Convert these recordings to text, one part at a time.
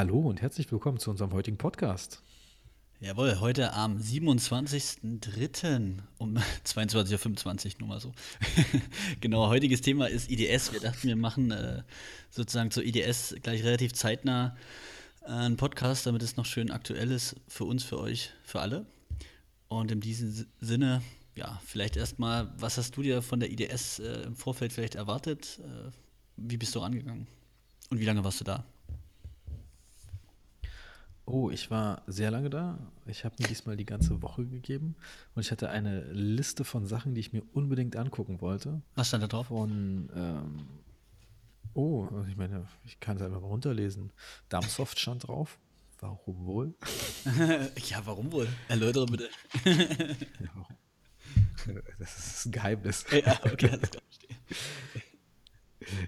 Hallo und herzlich willkommen zu unserem heutigen Podcast. Jawohl, heute am 27.03. um 22.25 Uhr, nur mal so. genau, heutiges Thema ist IDS. Wir dachten, wir machen äh, sozusagen zur IDS gleich relativ zeitnah äh, einen Podcast, damit es noch schön aktuell ist für uns, für euch, für alle. Und in diesem Sinne, ja, vielleicht erstmal, was hast du dir von der IDS äh, im Vorfeld vielleicht erwartet? Äh, wie bist du angegangen? Und wie lange warst du da? Oh, ich war sehr lange da. Ich habe mir diesmal die ganze Woche gegeben und ich hatte eine Liste von Sachen, die ich mir unbedingt angucken wollte. Was stand da drauf? Von, ähm, oh, ich meine, ich kann es einfach mal runterlesen. Darmsoft stand drauf. Warum wohl? ja, warum wohl? Erläutere bitte. ja, das ist ein Geheimnis. Ja, okay, alles klar.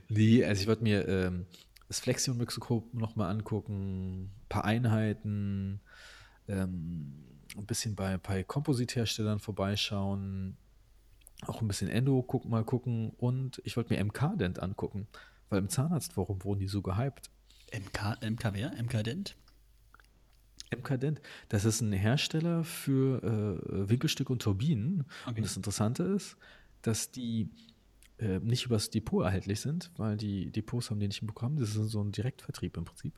Nee, also ich wollte mir ähm, das Flexion-Mixoskop nochmal angucken, ein paar Einheiten, ähm, ein bisschen bei, bei Kompositherstellern vorbeischauen, auch ein bisschen Endo guck, mal gucken und ich wollte mir MK-Dent angucken, weil im Zahnarztforum wurden die so gehypt. MK, MK wer? MK-Dent? MK-Dent, das ist ein Hersteller für äh, Winkelstücke und Turbinen. Okay. Und das Interessante ist, dass die äh, nicht übers Depot erhältlich sind, weil die Depots haben die nicht bekommen. Das ist so ein Direktvertrieb im Prinzip.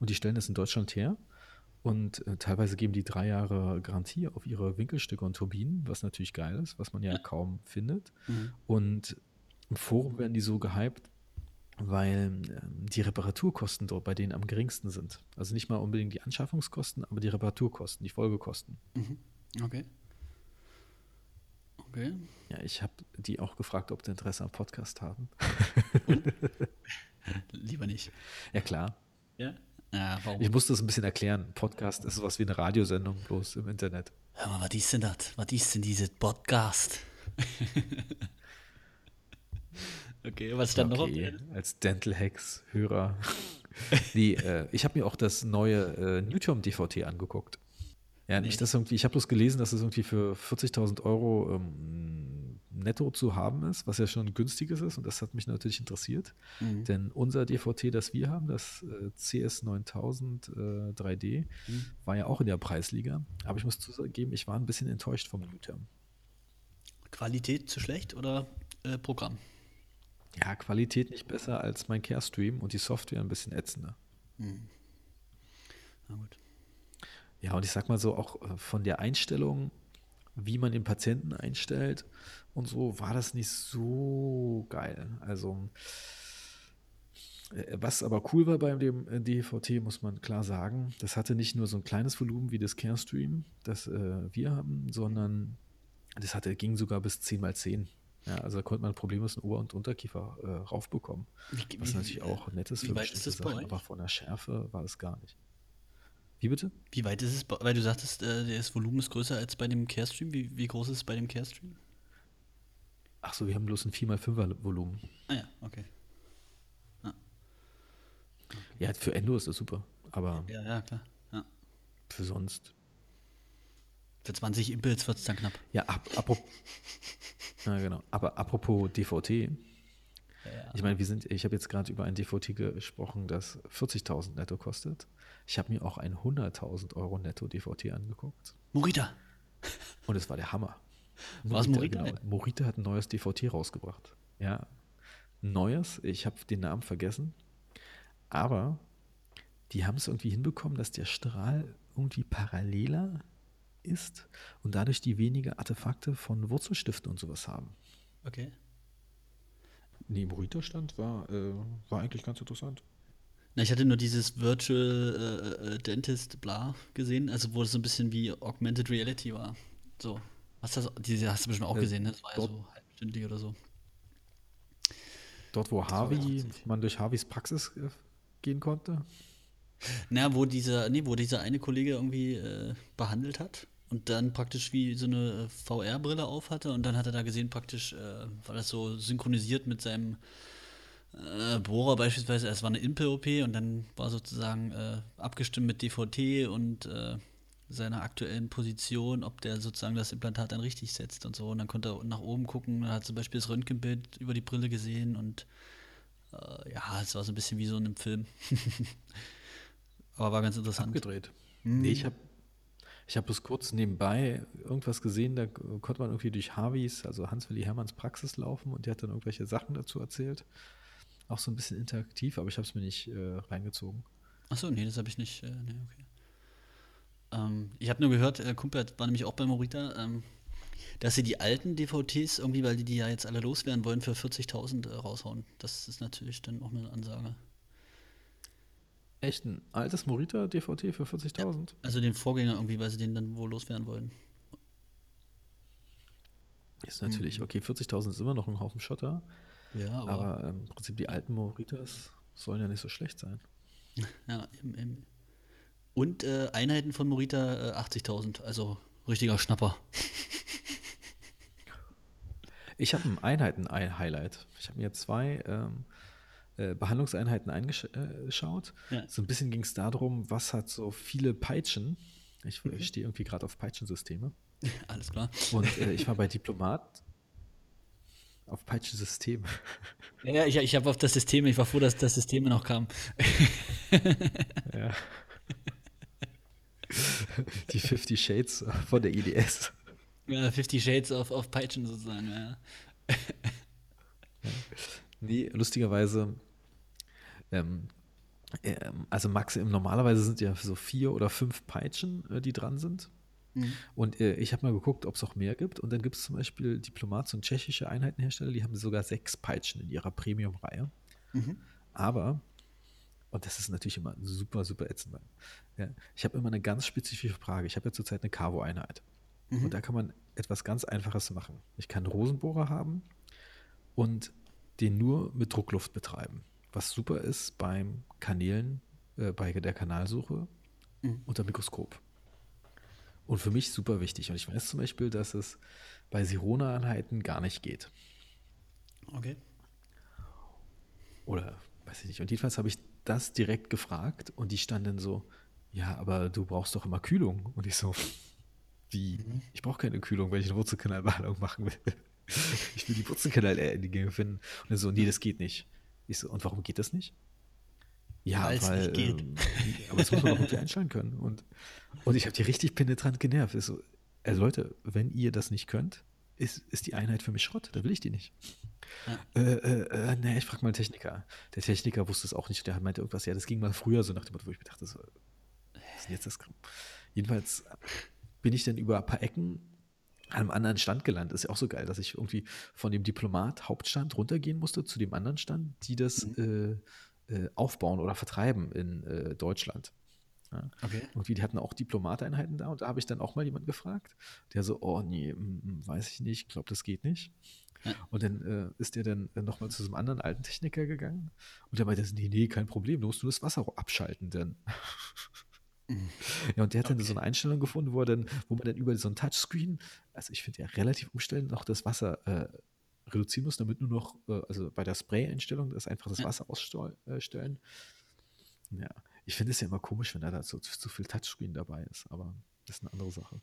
Und die stellen das in Deutschland her. Und äh, teilweise geben die drei Jahre Garantie auf ihre Winkelstücke und Turbinen, was natürlich geil ist, was man ja, ja. kaum findet. Mhm. Und im Forum werden die so gehypt, weil ähm, die Reparaturkosten dort bei denen am geringsten sind. Also nicht mal unbedingt die Anschaffungskosten, aber die Reparaturkosten, die Folgekosten. Mhm. Okay. Okay. Ja, ich habe die auch gefragt, ob sie Interesse am Podcast haben. Lieber nicht. Ja, klar. Ja? ja warum? Ich musste das ein bisschen erklären. Podcast ist sowas wie eine Radiosendung, bloß im Internet. Hör mal, was ist denn das? Was ist denn dieses Podcast? okay, was stand okay, noch auf? Als Dental Hacks Hörer. nee, äh, ich habe mir auch das neue äh, Newtom DVT angeguckt. Ja, nicht, dass irgendwie, ich habe bloß gelesen, dass es irgendwie für 40.000 Euro ähm, netto zu haben ist, was ja schon günstiges ist und das hat mich natürlich interessiert, mhm. denn unser DVT, das wir haben, das äh, CS9000 äh, 3D, mhm. war ja auch in der Preisliga, aber ich muss zugeben, ich war ein bisschen enttäuscht vom U-Term. Qualität zu schlecht oder äh, Programm? Ja, Qualität nicht besser als mein Carestream und die Software ein bisschen ätzender. Mhm. Na gut. Ja, und ich sag mal so, auch äh, von der Einstellung, wie man den Patienten einstellt und so, war das nicht so geil. Also, äh, was aber cool war bei dem äh, DVT, muss man klar sagen, das hatte nicht nur so ein kleines Volumen wie das CareStream, das äh, wir haben, sondern das hatte, ging sogar bis 10 x 10. Ja, also da konnte man problemlos einen Ober- und Unterkiefer äh, raufbekommen. Wie, was wie, natürlich auch nett ist für bestimmte Sachen, aber von der Schärfe war es gar nicht. Wie bitte? Wie weit ist es, weil du sagtest, äh, das Volumen ist größer als bei dem Carestream. Wie, wie groß ist es bei dem Carestream? Ach so, wir haben bloß ein 4x5er Volumen. Ah ja, okay. Ah. Ja, für Endo ist das super, aber ja, ja, klar. Ja. für sonst. Für 20 Impels wird es dann knapp. Ja, ab, apropos, ja, genau. Aber apropos DVT, ja. Ich meine, wir sind, ich habe jetzt gerade über ein DVT gesprochen, das 40.000 netto kostet. Ich habe mir auch ein 100.000 Euro netto DVT angeguckt. Morita. Und es war der Hammer. Was Morita? Genau. Morita hat ein neues DVT rausgebracht. Ja, neues. Ich habe den Namen vergessen. Aber die haben es irgendwie hinbekommen, dass der Strahl irgendwie paralleler ist und dadurch die weniger Artefakte von Wurzelstiften und sowas haben. Okay. Nee, Morita-Stand war, äh, war eigentlich ganz interessant. Na, ich hatte nur dieses Virtual äh, äh, Dentist bla gesehen, also wo es so ein bisschen wie Augmented Reality war. So. Hast, das, diese hast du bestimmt auch äh, gesehen, ne? Das war ja so halbstündig oder so. Dort, wo Harvey, man durch Harveys Praxis äh, gehen konnte? Na, wo dieser, nee, wo dieser eine Kollege irgendwie behandelt hat und dann praktisch wie so eine VR-Brille auf hatte und dann hat er da gesehen, praktisch, äh, war das so synchronisiert mit seinem äh, Bohrer beispielsweise, es war eine Impel-OP und dann war sozusagen äh, abgestimmt mit DVT und äh, seiner aktuellen Position, ob der sozusagen das Implantat dann richtig setzt und so. Und dann konnte er nach oben gucken, er hat zum Beispiel das Röntgenbild über die Brille gesehen und äh, ja, es war so ein bisschen wie so in einem Film. Aber war ganz interessant. Abgedreht. Mhm. Nee, ich habe ich habe bloß kurz nebenbei irgendwas gesehen, da konnte man irgendwie durch Harveys, also Hans-Willi Hermanns Praxis laufen und der hat dann irgendwelche Sachen dazu erzählt. Auch so ein bisschen interaktiv, aber ich habe es mir nicht äh, reingezogen. Achso, nee, das habe ich nicht. Äh, nee, okay. Ähm, ich habe nur gehört, äh, Kumpel war nämlich auch bei Morita, ähm, dass sie die alten DVTs irgendwie, weil die die ja jetzt alle loswerden wollen, für 40.000 äh, raushauen. Das ist natürlich dann auch eine Ansage. Echt ein altes Morita-DVT für 40.000? Ja, also den Vorgänger irgendwie, weil sie den dann wohl loswerden wollen. Ist natürlich, mhm. okay, 40.000 ist immer noch ein Haufen Schotter. Ja, aber, aber ähm, im Prinzip die alten Moritas sollen ja nicht so schlecht sein. Ja, im, im. Und äh, Einheiten von Morita äh, 80.000, also richtiger Schnapper. Ich habe ein Einheiten-Highlight. Ich habe mir zwei ähm, äh, Behandlungseinheiten eingeschaut. Ja. So ein bisschen ging es darum, was hat so viele Peitschen. Ich, mhm. ich stehe irgendwie gerade auf Peitschensysteme. Alles klar. Und äh, ich war bei Diplomat auf Peitschensystem. Ja, ich, ich habe auf das System, ich war froh, dass das System noch kam. ja. Die 50 Shades von der IDS. Ja, 50 Shades auf, auf Peitschen sozusagen, ja. Nee, lustigerweise, ähm, äh, also Max, normalerweise sind ja so vier oder fünf Peitschen, äh, die dran sind. Mhm. Und äh, ich habe mal geguckt, ob es auch mehr gibt. Und dann gibt es zum Beispiel Diplomats und tschechische Einheitenhersteller, die haben sogar sechs Peitschen in ihrer Premium-Reihe. Mhm. Aber, und das ist natürlich immer super, super ätzend. Ja, ich habe immer eine ganz spezifische Frage. Ich habe ja zurzeit eine Cavo-Einheit. Mhm. Und da kann man etwas ganz Einfaches machen. Ich kann Rosenbohrer haben und den nur mit Druckluft betreiben. Was super ist beim Kanälen, äh, bei der Kanalsuche mhm. unter Mikroskop. Und für mich super wichtig. Und ich weiß zum Beispiel, dass es bei Sirona-Einheiten gar nicht geht. Okay. Oder weiß ich nicht. Und jedenfalls habe ich das direkt gefragt und die standen so, ja, aber du brauchst doch immer Kühlung. Und ich so, wie? Mhm. Ich brauche keine Kühlung, wenn ich eine Wurzelkanalbehandlung machen will. ich will die Wurzelkanal-Gänge finden. Und er so, nee, das geht nicht. Ich so, und warum geht das nicht? Ja, weil, weil nicht geht. Ähm, aber das muss man doch irgendwie einstellen können. Und, und ich habe die richtig penetrant genervt. Ich so, also Leute, wenn ihr das nicht könnt, ist, ist die Einheit für mich Schrott. Da will ich die nicht. Ja. Äh, äh, äh, nee, ich frage mal einen Techniker. Der Techniker wusste es auch nicht. Der meinte irgendwas, ja, das ging mal früher so nach dem Motto, wo ich mir dachte, so, was ist denn jetzt das? Jedenfalls bin ich dann über ein paar Ecken an einem anderen Stand gelandet. Ist ja auch so geil, dass ich irgendwie von dem Diplomat Hauptstand runtergehen musste zu dem anderen Stand, die das mhm. äh, äh, aufbauen oder vertreiben in äh, Deutschland. Ja. Okay. Irgendwie, die hatten auch Diplomateinheiten da und da habe ich dann auch mal jemanden gefragt, der so, oh nee, m, mm, mm, weiß ich nicht, glaube, das geht nicht. Ja. Und dann äh, ist der dann äh, nochmal zu einem anderen alten Techniker gegangen und der meinte, nee, nee, kein Problem, du musst nur das Wasser abschalten, denn Ja, und der hat okay. dann so eine Einstellung gefunden, wo, er dann, wo man dann über so ein Touchscreen, also ich finde ja relativ umständlich, noch das Wasser äh, reduzieren muss, damit nur noch, äh, also bei der Spray-Einstellung, das einfach das Wasser ausstellen. Ja, ich finde es ja immer komisch, wenn da, so zu viel Touchscreen dabei ist, aber das ist eine andere Sache.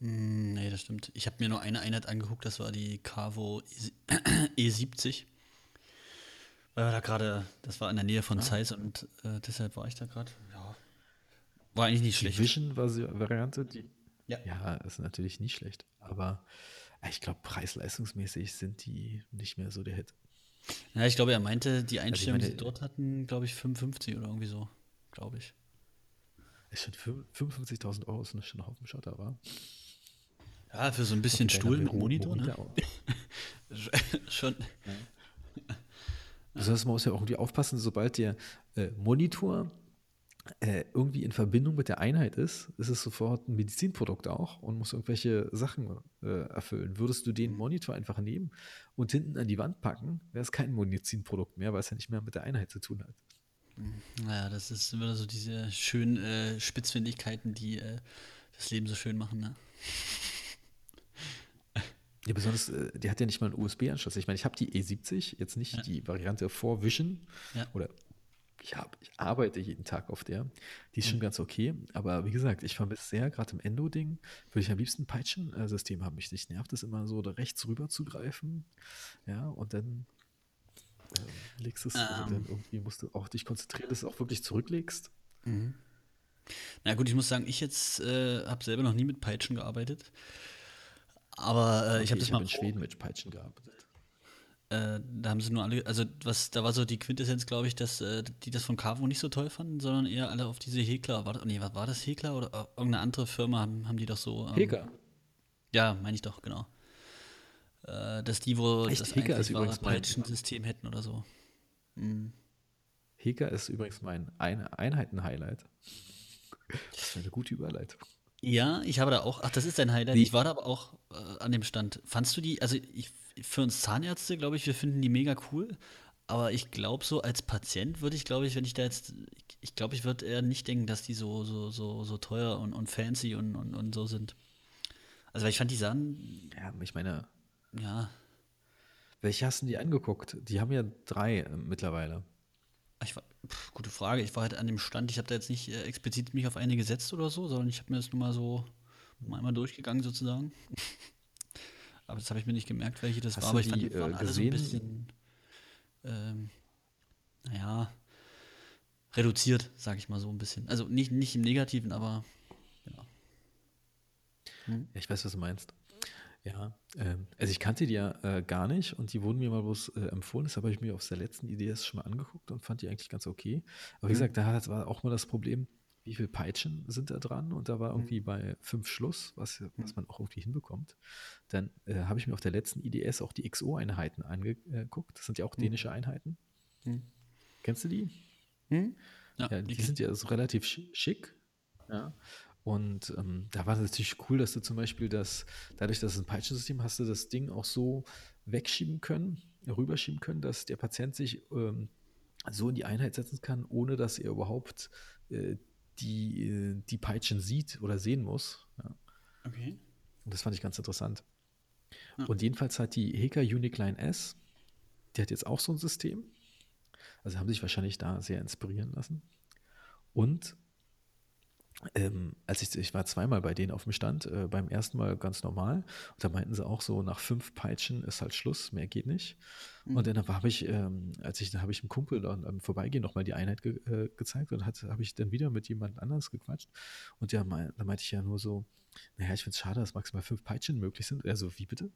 Mm, nee, das stimmt. Ich habe mir nur eine Einheit angeguckt, das war die Cavo E70. E Weil da gerade, das war in der Nähe von ja. Zeiss und äh, deshalb war ich da gerade. War eigentlich nicht schlecht. Die Vision-Variante, die. Ja. ja, ist natürlich nicht schlecht. Aber äh, ich glaube, preis-leistungsmäßig sind die nicht mehr so der Hit. Ja, ich glaube, er meinte, die also Einstellung, also die sie dort hatten, glaube ich, 55 oder irgendwie so. Glaube ich. Ist schon 55.000 Euro ist schon ein Haufen Schotter, war? Ja, für so ein bisschen Stuhl mit Monitor, ne? schon. Ja. Das heißt, man muss ja auch irgendwie aufpassen, sobald der äh, Monitor äh, irgendwie in Verbindung mit der Einheit ist, ist es sofort ein Medizinprodukt auch und muss irgendwelche Sachen äh, erfüllen. Würdest du den mhm. Monitor einfach nehmen und hinten an die Wand packen, wäre es kein Medizinprodukt mehr, weil es ja nicht mehr mit der Einheit zu tun hat. Naja, das ist immer so diese schönen äh, Spitzfindigkeiten, die äh, das Leben so schön machen, ne? Ja, besonders, äh, die hat ja nicht mal einen USB-Anschluss. Ich meine, ich habe die E70, jetzt nicht ja. die Variante 4 Vision ja. oder ich, hab, ich arbeite jeden Tag auf der. Die ist schon mhm. ganz okay. Aber wie gesagt, ich vermisse sehr, gerade im Endo-Ding, würde ich am liebsten ein Peitschen-System haben. Mich nicht nervt es immer so, da rechts rüber zu greifen. Ja, und dann äh, legst du es, um. dann irgendwie musst du auch dich konzentrieren, dass du auch wirklich zurücklegst. Mhm. Ja gut, ich muss sagen, ich jetzt äh, habe selber noch nie mit Peitschen gearbeitet. Aber äh, okay, ich habe das ich mal hab in Schweden mit Peitschen gearbeitet. Äh, da haben sie nur alle, also was, da war so die Quintessenz, glaube ich, dass äh, die das von Carvo nicht so toll fanden, sondern eher alle auf diese Hekler. War das, nee, was war das Hekler oder äh, irgendeine andere Firma haben, haben die doch so. Ähm, Hekler. Ja, meine ich doch, genau. Äh, dass die wohl Echt? das Heka ist übrigens mein System hätten oder so. Mhm. Heka ist übrigens mein Ein Einheiten-Highlight. Das ist eine gute Überleitung. Ja, ich habe da auch, ach, das ist dein Highlight. Die, ich war da aber auch äh, an dem Stand. Fandst du die, also ich, für uns Zahnärzte, glaube ich, wir finden die mega cool. Aber ich glaube, so als Patient würde ich, glaube ich, wenn ich da jetzt, ich glaube, ich würde eher nicht denken, dass die so, so, so, so teuer und, und fancy und, und, und so sind. Also, weil ich fand, die sahen. Ja, ich meine. Ja. Welche hast du die angeguckt? Die haben ja drei äh, mittlerweile. Ich war, pff, gute Frage. Ich war halt an dem Stand, ich habe da jetzt nicht äh, explizit mich auf eine gesetzt oder so, sondern ich habe mir das nur mal so einmal durchgegangen sozusagen. Aber das habe ich mir nicht gemerkt, welche das Hast war. Aber ich fand, die, die waren äh, alle so ein bisschen, ähm, naja, reduziert, sage ich mal so ein bisschen. Also nicht, nicht im Negativen, aber ja. Hm? Ja, ich weiß, was du meinst. Ja, ähm, also ich kannte die ja äh, gar nicht und die wurden mir mal bloß äh, empfohlen. Das habe ich mir auf der letzten IDS schon mal angeguckt und fand die eigentlich ganz okay. Aber wie Mhm. gesagt, da war auch mal das Problem, wie viele Peitschen sind da dran? Und da war Mhm. irgendwie bei fünf Schluss, was, was man auch irgendwie hinbekommt. Dann äh, habe ich mir auf der letzten IDS auch die XO-Einheiten angeguckt. Das sind ja auch Mhm. dänische Einheiten. Mhm. Kennst du die? Ja, Ja, die sind ja so relativ schi- schick. Ja. Und ähm, da war es natürlich cool, dass du zum Beispiel das, dadurch, dass es ein Peitschensystem hast du das Ding auch so wegschieben können, rüberschieben können, dass der Patient sich ähm, so in die Einheit setzen kann, ohne dass er überhaupt äh, die, äh, die Peitschen sieht oder sehen muss. Ja. Okay. Und das fand ich ganz interessant. Ja. Und jedenfalls hat die Heka Unicline S, die hat jetzt auch so ein System. Also haben sich wahrscheinlich da sehr inspirieren lassen. Und ähm, als ich, ich war zweimal bei denen auf dem Stand, äh, beim ersten Mal ganz normal. Und da meinten sie auch so, nach fünf Peitschen ist halt Schluss, mehr geht nicht. Mhm. Und dann habe ich, ähm, als ich, da habe ich einem Kumpel dann am Vorbeigehen nochmal die Einheit ge äh, gezeigt und habe ich dann wieder mit jemand anders gequatscht. Und der mein, da meinte ich ja nur so, naja, ich finde es schade, dass maximal fünf Peitschen möglich sind. Er so, wie bitte?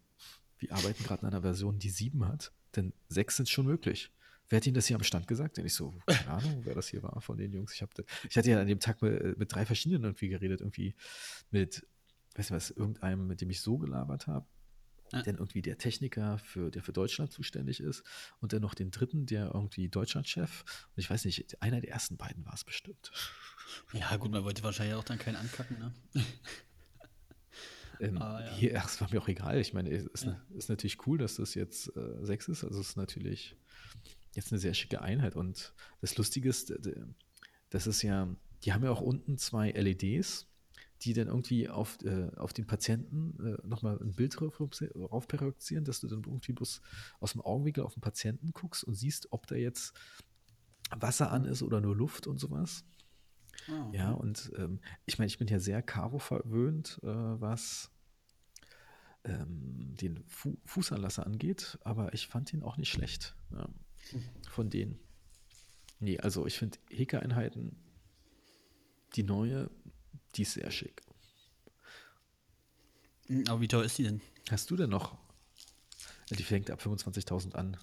Wir arbeiten gerade an einer Version, die sieben hat, denn sechs sind schon möglich. Wer hat Ihnen das hier am Stand gesagt? Und ich so, keine Ahnung, wer das hier war von den Jungs. Ich, hab, ich hatte ja an dem Tag mit, mit drei verschiedenen irgendwie geredet. Irgendwie mit, weißt du was, irgendeinem, mit dem ich so gelabert habe. Ja. Dann irgendwie der Techniker, für, der für Deutschland zuständig ist. Und dann noch den dritten, der irgendwie Deutschlandchef. Und ich weiß nicht, einer der ersten beiden war es bestimmt. Ja, gut, man wollte wahrscheinlich auch dann keinen ankacken, ne? Ähm, Ah, ja. hier, ach, es war mir auch egal. Ich meine, es ist, Ja. ist natürlich cool, dass das jetzt äh, sechs ist. Also es ist natürlich jetzt eine sehr schicke Einheit. Und das Lustige ist, das ist ja, die haben ja auch unten zwei LEDs, die dann irgendwie auf, äh, auf den Patienten äh, nochmal ein Bild rauf, raufprojizieren, dass du dann irgendwie bloß aus dem Augenwinkel auf den Patienten guckst und siehst, ob da jetzt Wasser an ist oder nur Luft und sowas. Ah, Ja, und ähm, ich meine, ich bin ja sehr Karo verwöhnt, äh, was ähm, den Fu Fußanlasser angeht, aber ich fand ihn auch nicht schlecht. Ja, von denen. Nee, also ich finde Heka-Einheiten, die neue, die ist sehr schick. Hm, Aber wie teuer ist die denn? Hast du denn noch? Die fängt ab 25.000 an.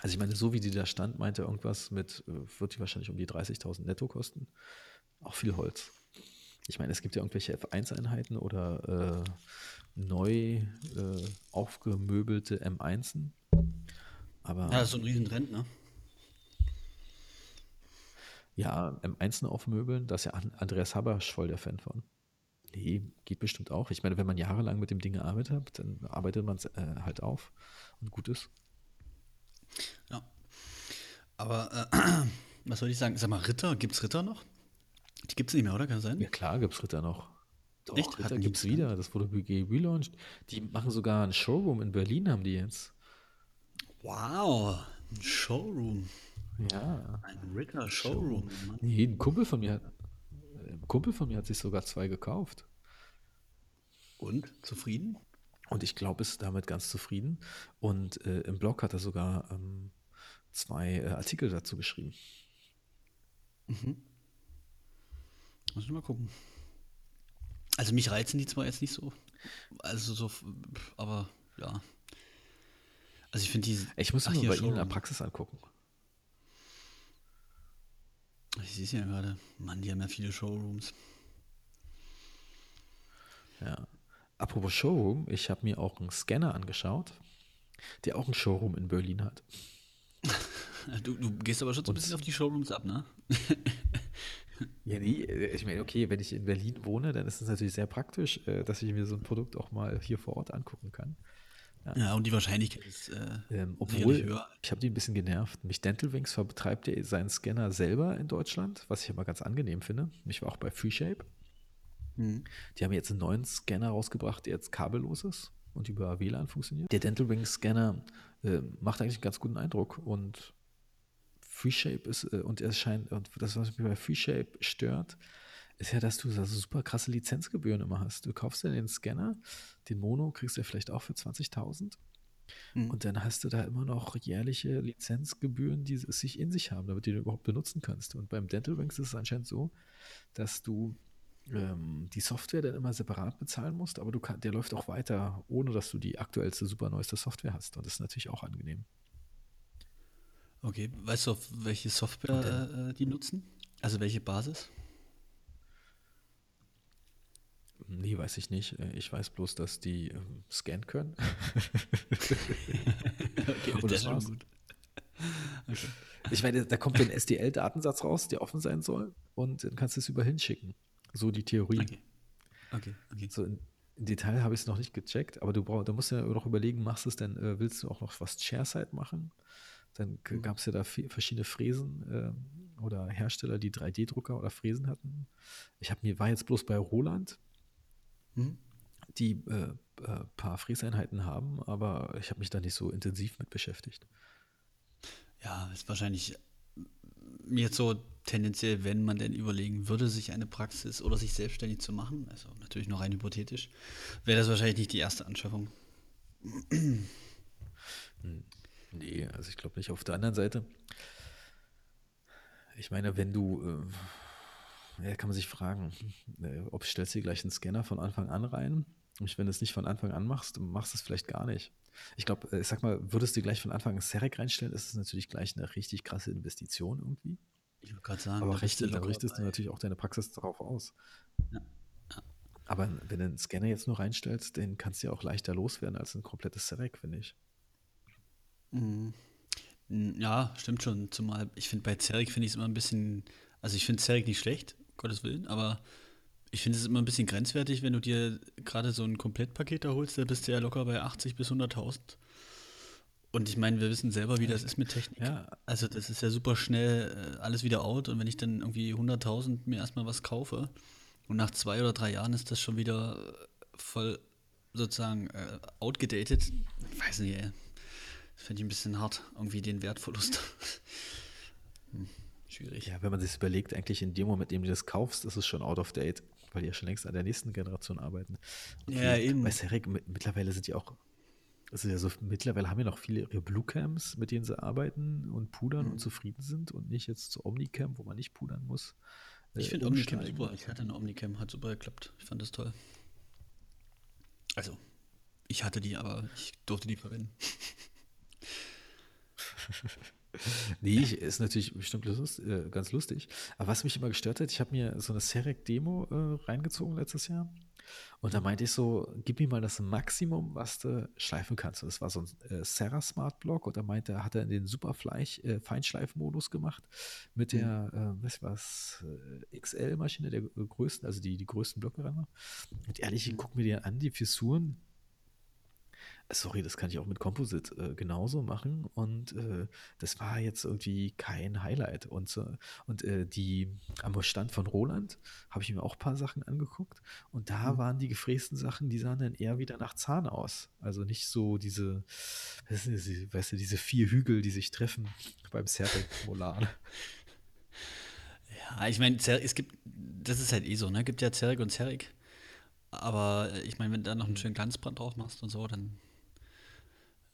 Also ich meine, so wie die da stand, meinte er irgendwas mit, äh, wird die wahrscheinlich um die 30.000 netto kosten. Auch viel Holz. Ich meine, es gibt ja irgendwelche F1-Einheiten oder äh, neu äh, aufgemöbelte M1en. Aber Ja, das ist so ein Riesentrend, ne? ja, M1en aufmöbeln, da ist ja An- Andreas Habersch voll der Fan von. Nee, geht bestimmt auch. Ich meine, wenn man jahrelang mit dem Ding gearbeitet hat, dann arbeitet man es äh, halt auf und gut ist. Ja. Aber äh, was soll ich sagen? Sag mal, Ritter, gibt's Ritter noch? Die gibt's nicht mehr, oder? Kann sein? Ja, klar gibt es Ritter noch. Doch, Echt? Ritter gibt es wieder. Das wurde relaunched. Die machen sogar ein Showroom in Berlin, haben die jetzt. Wow, ein Showroom. Ja. Ein Ritter Showroom. Mann. Nee, ein Kumpel von mir hat, ein Kumpel von mir hat sich sogar zwei gekauft. Und? Zufrieden? Und ich glaube, ist damit ganz zufrieden. Und äh, im Blog hat er sogar ähm, zwei äh, Artikel dazu geschrieben. muss ich mal gucken. Also mich reizen die zwar jetzt nicht so. Also so, aber ja. Also ich finde die. Ich muss mir bei Ihnen in der Praxis angucken. Ich sehe es ja gerade. Mann, die haben ja viele Showrooms. Ja. Apropos Showroom, ich habe mir auch einen Scanner angeschaut, der auch ein Showroom in Berlin hat. Du, du gehst aber schon so ein bisschen auf die Showrooms ab, ne? ja, nee, ich meine, okay, wenn ich in Berlin wohne, dann ist es natürlich sehr praktisch, äh, dass ich mir so ein Produkt auch mal hier vor Ort angucken kann. Ja, ja und die Wahrscheinlichkeit ist äh, ähm, obwohl, höher. Ich habe die ein bisschen genervt. Mich Dental Wings vertreibt ja seinen Scanner selber in Deutschland, was ich immer ganz angenehm finde. Ich war auch bei FreeShape. Mhm. Die haben jetzt einen neuen Scanner rausgebracht, der jetzt kabellos ist und über WLAN funktioniert. Der Dental Wings Scanner äh, macht eigentlich einen ganz guten Eindruck und FreeShape ist, äh, und es scheint, und das, was mich bei FreeShape stört, ist ja, dass du so super krasse Lizenzgebühren immer hast. Du kaufst ja den Scanner, den Mono kriegst du ja vielleicht auch für 20.000. Mhm. Und dann hast du da immer noch jährliche Lizenzgebühren, die es sich in sich haben, damit du den überhaupt benutzen kannst. Und beim Dental Wings ist es anscheinend so, dass du ähm, die Software dann immer separat bezahlen musst, aber du kann, der läuft auch weiter, ohne dass du die aktuellste, super neueste Software hast. Und das ist natürlich auch angenehm. Okay, weißt du, auf welche Software äh, die nutzen? Also welche Basis? Nee, weiß ich nicht. Äh, ich weiß bloß, dass die ähm, scannen können. okay, Und das war's. Gut. Okay. Ich meine, da kommt ein SDL-Datensatz raus, der offen sein soll, und dann kannst du es über hinschicken. So die Theorie. Okay. Okay, okay. So in, im Detail habe ich es noch nicht gecheckt, aber du brauchst, da musst du ja noch überlegen, machst du es denn, äh, willst du auch noch was Share-Side machen? Dann mhm. gab es ja da verschiedene Fräsen äh, oder Hersteller, die 3D-Drucker oder Fräsen hatten. Ich habe mir war jetzt bloß bei Roland, mhm. die äh, äh, paar Fräseinheiten haben, aber ich habe mich da nicht so intensiv mit beschäftigt. Ja, ist wahrscheinlich jetzt so tendenziell, wenn man denn überlegen würde, sich eine Praxis oder sich selbstständig zu machen, also natürlich noch rein hypothetisch, wäre das wahrscheinlich nicht die erste Anschaffung. Hm. Nee, also ich glaube nicht. Auf der anderen Seite, ich meine, wenn du, äh, ja, kann man sich fragen, äh, ob stellst du dir gleich einen Scanner von Anfang an rein? Und wenn du es nicht von Anfang an machst, machst du es vielleicht gar nicht. Ich glaube, äh, ich sag mal, würdest du gleich von Anfang an Serek reinstellen, ist es natürlich gleich eine richtig krasse Investition irgendwie. Ich würde gerade sagen, aber richtig, dann richtest du natürlich auch deine Praxis darauf aus. Ja. Ja. Aber wenn du einen Scanner jetzt nur reinstellst, den kannst du ja auch leichter loswerden als ein komplettes Serek, finde ich. Mhm. Ja, stimmt schon. Zumal ich finde, bei Zerek finde ich es immer ein bisschen, also ich finde Zerek nicht schlecht, Gottes Willen, aber ich finde es immer ein bisschen grenzwertig, wenn du dir gerade so ein Komplettpaket da holst, da bist du ja locker bei 80 bis 100.000. Und ich meine, wir wissen selber, wie das ist mit Technik. Ja. Also das ist ja super schnell äh, alles wieder out. Und wenn ich dann irgendwie 100.000 mir erstmal was kaufe und nach zwei oder drei Jahren ist das schon wieder voll sozusagen äh, outgedatet, weiß nicht, ey. Das finde ich ein bisschen hart, irgendwie den Wertverlust. hm, schwierig. Ja, wenn man sich überlegt, eigentlich in dem Moment, in dem du das kaufst, ist es schon out of date weil die ja schon längst an der nächsten Generation arbeiten. Und ja, eben. Bei Serek, mittlerweile sind die auch, also ja so, mittlerweile haben ja noch viele ihre Blue Cams, mit denen sie arbeiten und pudern mhm. und zufrieden sind und nicht jetzt zu Omnicam, wo man nicht pudern muss. Äh, ich finde Omnicam super. Ich hatte eine Omnicam, hat super geklappt. Ich fand das toll. Also, ich hatte die, aber ich durfte die verwenden. nee, ist natürlich bestimmt lust, äh, ganz lustig. Aber was mich immer gestört hat, ich habe mir so eine Serek-Demo äh, reingezogen letztes Jahr. Und da meinte ich so, gib mir mal das Maximum, was du schleifen kannst. Und das war so ein äh, Serra Smart Block. Und da meinte er, hat er den super äh, Feinschleifmodus gemacht mit der, mhm. äh, was was, äh, XL-Maschine, der größten, also die, die größten Blöcke ran. Und ehrlich, ich gucke mir die an, die Fissuren, Sorry, das kann ich auch mit Composite äh, genauso machen und äh, das war jetzt irgendwie kein Highlight. Und, äh, und die am Stand von Roland habe ich mir auch ein paar Sachen angeguckt und da mhm. waren die gefrästen Sachen, die sahen dann eher wieder nach Zahn aus. Also nicht so diese, weißt du, diese vier Hügel, die sich treffen beim Cervic-Molar. Ja, ich meine, es gibt, das ist halt eh so, ne? Gibt ja Zerig und Zerig. Aber ich meine, wenn du da noch einen mhm. schönen Glanzbrand drauf machst und so, dann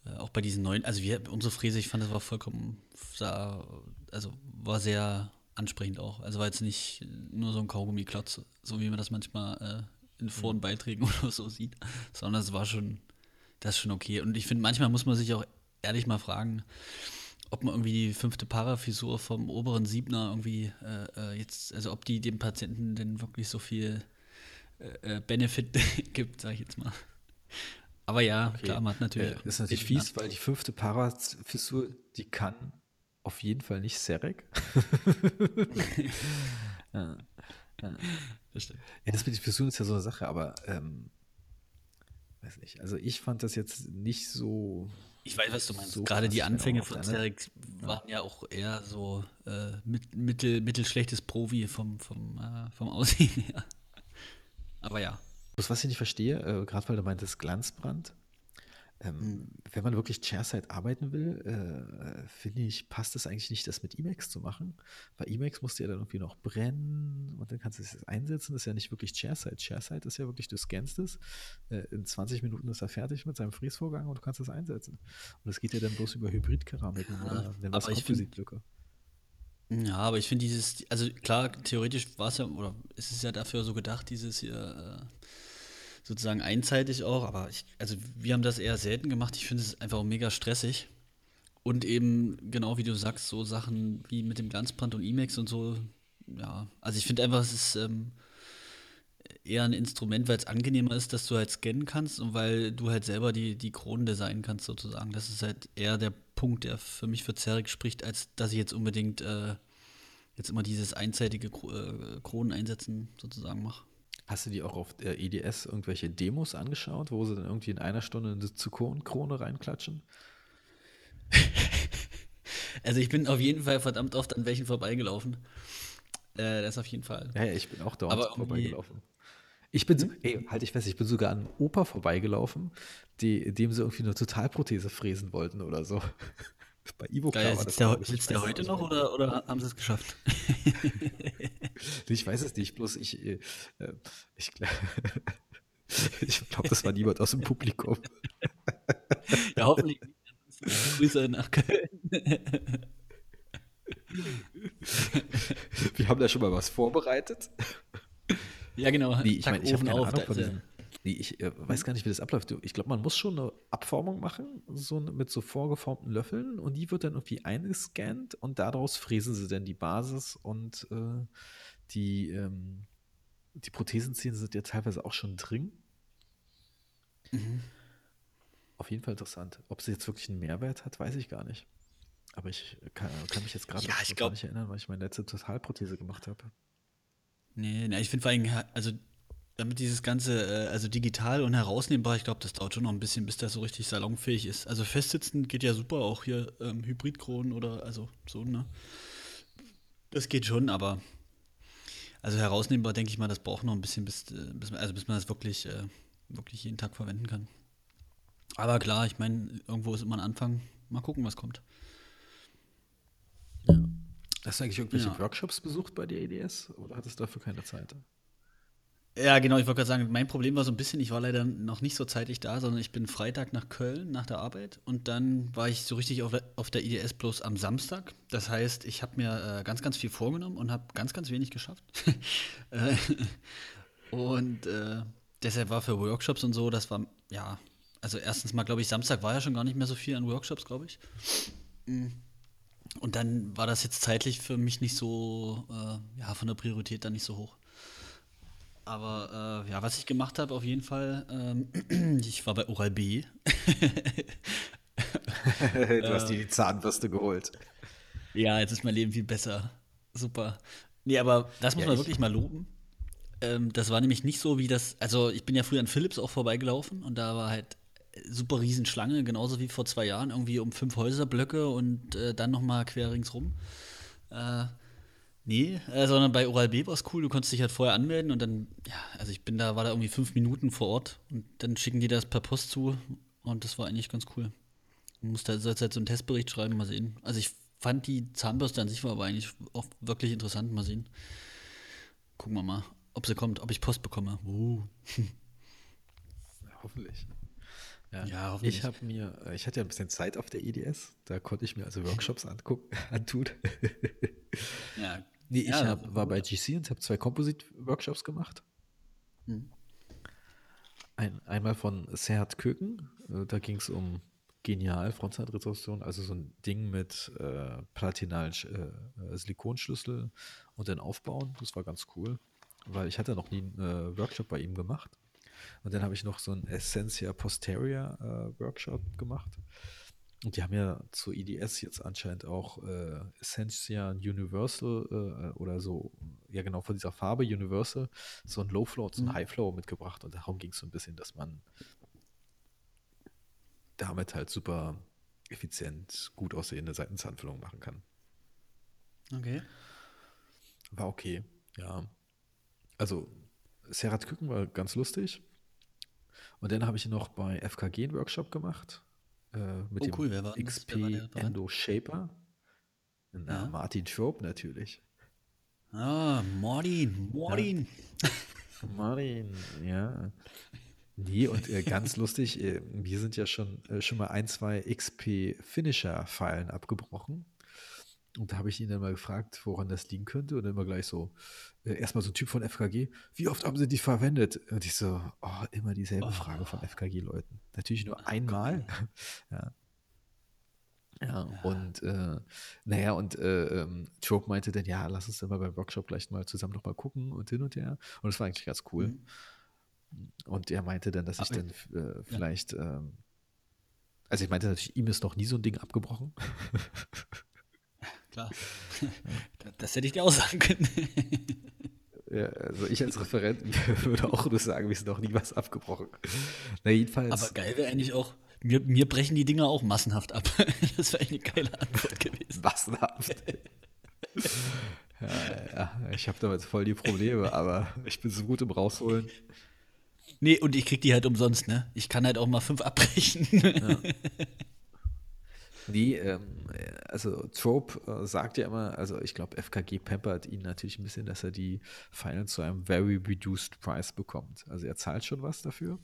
äh, auch bei diesen neuen, also wir, unsere Fräse, ich fand, das war vollkommen, sah, also war sehr ansprechend auch. Also war jetzt nicht nur so ein Kaugummi-Klotz, so wie man das manchmal äh, in Vor- und Beiträgen oder so sieht, sondern es war schon, das ist schon okay. Und ich finde, manchmal muss man sich auch ehrlich mal fragen, ob man irgendwie die fünfte Parafisur vom oberen Siebner irgendwie äh, äh jetzt, also ob die dem Patienten denn wirklich so viel äh, äh Benefit gibt, sag ich jetzt mal. Aber ja, okay. klar, man hat natürlich. Äh, ist natürlich fies, weil die fünfte Parafisur, die kann auf jeden Fall nicht Serek. ja. Ja. Das stimmt. Ja, das mit den Fissuren ist ja so eine Sache, aber ähm, weiß nicht. Also ich fand das jetzt nicht so. Ich weiß, was du meinst. So Gerade die Anfänge von Serek waren ja auch eher so äh, mit, mittel, mittelschlechtes Provi vom, vom, äh, vom Aussehen her. Aber ja. was ich nicht verstehe, äh, gerade weil du meintest Glanzbrand, ähm, mhm. Wenn man wirklich Chairside arbeiten will, äh, finde ich, passt es eigentlich nicht, das mit Emacs zu machen. Weil Emacs musst du ja dann irgendwie noch brennen und dann kannst du es einsetzen. Das ist ja nicht wirklich Chairside. Chairside ist ja wirklich, du scannst es, äh, in 20 Minuten ist er fertig mit seinem Freeze-Vorgang und du kannst es einsetzen. Und das geht ja dann bloß über Hybrid-Keramiken ja, oder wenn was Kompositlücke. Ja, aber ich finde dieses, also klar, theoretisch war es ja, oder ist es ja dafür so gedacht, dieses hier, äh, sozusagen einseitig auch, aber ich, also wir haben das eher selten gemacht. Ich finde es einfach mega stressig. Und eben, genau wie du sagst, so Sachen wie mit dem Glanzbrand und Emacs und so, ja, also ich finde einfach, es ist ähm, eher ein Instrument, weil es angenehmer ist, dass du halt scannen kannst und weil du halt selber die, die Kronen designen kannst, sozusagen. Das ist halt eher der Punkt, der für mich für Zerek spricht, als dass ich jetzt unbedingt äh, jetzt immer dieses einseitige äh, Kronen einsetzen sozusagen mache. Hast du die auch auf der EDS irgendwelche Demos angeschaut, wo sie dann irgendwie in einer Stunde eine Zyklonkrone reinklatschen? also ich bin auf jeden Fall verdammt oft an welchen vorbeigelaufen. Äh, das auf jeden Fall. Ja, ich bin auch dort vorbeigelaufen. Ich bin, so, hm? ey, halt ich fest, ich bin sogar an Opa vorbeigelaufen, die, dem sie irgendwie eine Totalprothese fräsen wollten oder so. Bei Ivo Geil, sitzt der, sitzt der heute noch oder, oder haben sie es geschafft? ich weiß es nicht, bloß ich, äh, ich, ich glaube, das war niemand aus dem Publikum. ja, hoffentlich nicht. Grüße nach Köln. Wir haben da schon mal was vorbereitet. Ja, genau. Nee, ich meine, ich habe keine auf, Ahnung von diesem, nee, ich äh, weiß gar nicht, wie das abläuft. Ich glaube, man muss schon eine Abformung machen, so mit so vorgeformten Löffeln und die wird dann irgendwie eingescannt und daraus fräsen sie dann die Basis und äh, die, ähm, die Prothesenzähne sind ja teilweise auch schon drin. Mhm. Auf jeden Fall interessant. Ob sie jetzt wirklich einen Mehrwert hat, weiß ich gar nicht. Aber ich kann, kann mich jetzt gerade ja, nicht erinnern, weil ich meine letzte Totalprothese gemacht habe. Nee, nee ich finde vor allem, also damit dieses Ganze, äh, also digital und herausnehmbar, ich glaube, das dauert schon noch ein bisschen, bis das so richtig salonfähig ist. Also festsitzen geht ja super, auch hier ähm, Hybridkronen oder also so, ne? Das geht schon, aber also herausnehmbar, denke ich mal, das braucht noch ein bisschen, bis, äh, bis, also bis man das wirklich, äh, wirklich jeden Tag verwenden kann. Aber klar, ich meine, irgendwo ist immer ein Anfang. Mal gucken, was kommt. Ja. Hast du eigentlich irgendwelche ja. Workshops besucht bei der EDS oder hattest du dafür keine Zeit? Ja, genau, ich wollte gerade sagen, mein Problem war so ein bisschen, ich war leider noch nicht so zeitig da, sondern ich bin Freitag nach Köln nach der Arbeit und dann war ich so richtig auf der, auf der IDS bloß am Samstag. Das heißt, ich habe mir äh, ganz, ganz viel vorgenommen und habe ganz, ganz wenig geschafft. Äh, und äh, deshalb war für Workshops und so, das war, ja, also erstens mal, glaube ich, Samstag war ja schon gar nicht mehr so viel an Workshops, glaube ich. Mm. Und dann war das jetzt zeitlich für mich nicht so, äh, ja, von der Priorität dann nicht so hoch. Aber äh, ja, was ich gemacht habe, auf jeden Fall, ähm, ich war bei Oral B. du hast dir die Zahnbürste geholt. Ja, jetzt ist mein Leben viel besser. Super. Nee, aber das muss ja, man wirklich mal loben. Ähm, das war nämlich nicht so wie das, also ich bin ja früher an Philips auch vorbeigelaufen und da war halt super Riesenschlange, genauso wie vor zwei Jahren, irgendwie um fünf Häuserblöcke und äh, dann nochmal quer ringsrum. Äh, Nee, äh, sondern bei Oral B war es cool, du konntest dich halt vorher anmelden und dann, ja, also ich bin da, war da irgendwie fünf Minuten vor Ort und dann schicken die das per Post zu und das war eigentlich ganz cool. Du musst halt, sollst halt so einen Testbericht schreiben, mal sehen. Also ich fand die Zahnbürste an sich war aber eigentlich auch wirklich interessant, mal sehen. Gucken wir mal, ob sie kommt, ob ich Post bekomme. Uh. Hoffentlich. Ja, ja hoffentlich. Ich habe mir, äh, ich hatte ja ein bisschen Zeit auf der EDS, da konnte ich mir also Workshops angucken, antun. ja, Nee, ich ja, hab, war bei GC und habe zwei Composite-Workshops gemacht. Hm. Ein, einmal von Serhat Köken, äh, da ging es um genial Frontzeitresorption, also so ein Ding mit äh, platinalen äh, Silikonschlüssel und dann aufbauen. Das war ganz cool, weil ich hatte noch nie einen äh, Workshop bei ihm gemacht. Und dann habe ich noch so einen Essentia Posterior äh, Workshop gemacht. Und die haben ja zu IDS e jetzt anscheinend auch äh, Essentia Universal äh, oder so, ja genau, von dieser Farbe Universal, so ein Low Flow und so ein mhm. High Flow mitgebracht. Und darum ging es so ein bisschen, dass man damit halt super effizient gut aussehende Seitenzahnfüllung machen kann. Okay. War okay, ja. Also, Serhat Küken war ganz lustig. Und dann habe ich noch bei FKG einen Workshop gemacht. Äh, mit oh, dem cool. Wer war XP Wer war Endo Shaper. Na, ja. Martin Schrob natürlich. Ah, Martin, Martin. Ja. Martin, ja. Nee, und äh, ganz lustig, äh, wir sind ja schon, äh, schon mal ein, zwei XP-Finisher-Pfeilen abgebrochen. Und da habe ich ihn dann mal gefragt, woran das liegen könnte. Und dann immer gleich so, äh, erstmal so ein Typ von FKG, wie oft haben sie die verwendet? Und ich so, oh, immer dieselbe oh. Frage von FKG-Leuten. Natürlich nur einmal. ja. Ja, und äh, naja, und äh, ähm, meinte dann, ja, lass uns dann mal beim Workshop gleich mal zusammen nochmal gucken und hin und her. Und das war eigentlich ganz cool. Mhm. Und er meinte dann, dass ich dann äh, vielleicht, ja. ähm, also ich meinte natürlich, ihm ist noch nie so ein Ding abgebrochen. Klar. Das hätte ich dir auch sagen können. Ja, also ich als Referent würde auch nur sagen, wir ist noch nie was abgebrochen. Na, jedenfalls. Aber geil wäre eigentlich auch, mir, mir brechen die Dinger auch massenhaft ab. Das wäre eine geile Antwort gewesen. Massenhaft. ja, ja, ich habe damit voll die Probleme, aber ich bin so gut im Rausholen. Nee, und ich krieg die halt umsonst, ne? Ich kann halt auch mal fünf abbrechen. Ja. Nee, ähm, also Trope äh, sagt ja immer, also ich glaube, FKG pampert ihn natürlich ein bisschen, dass er die Final zu einem very reduced price bekommt. Also er zahlt schon was dafür,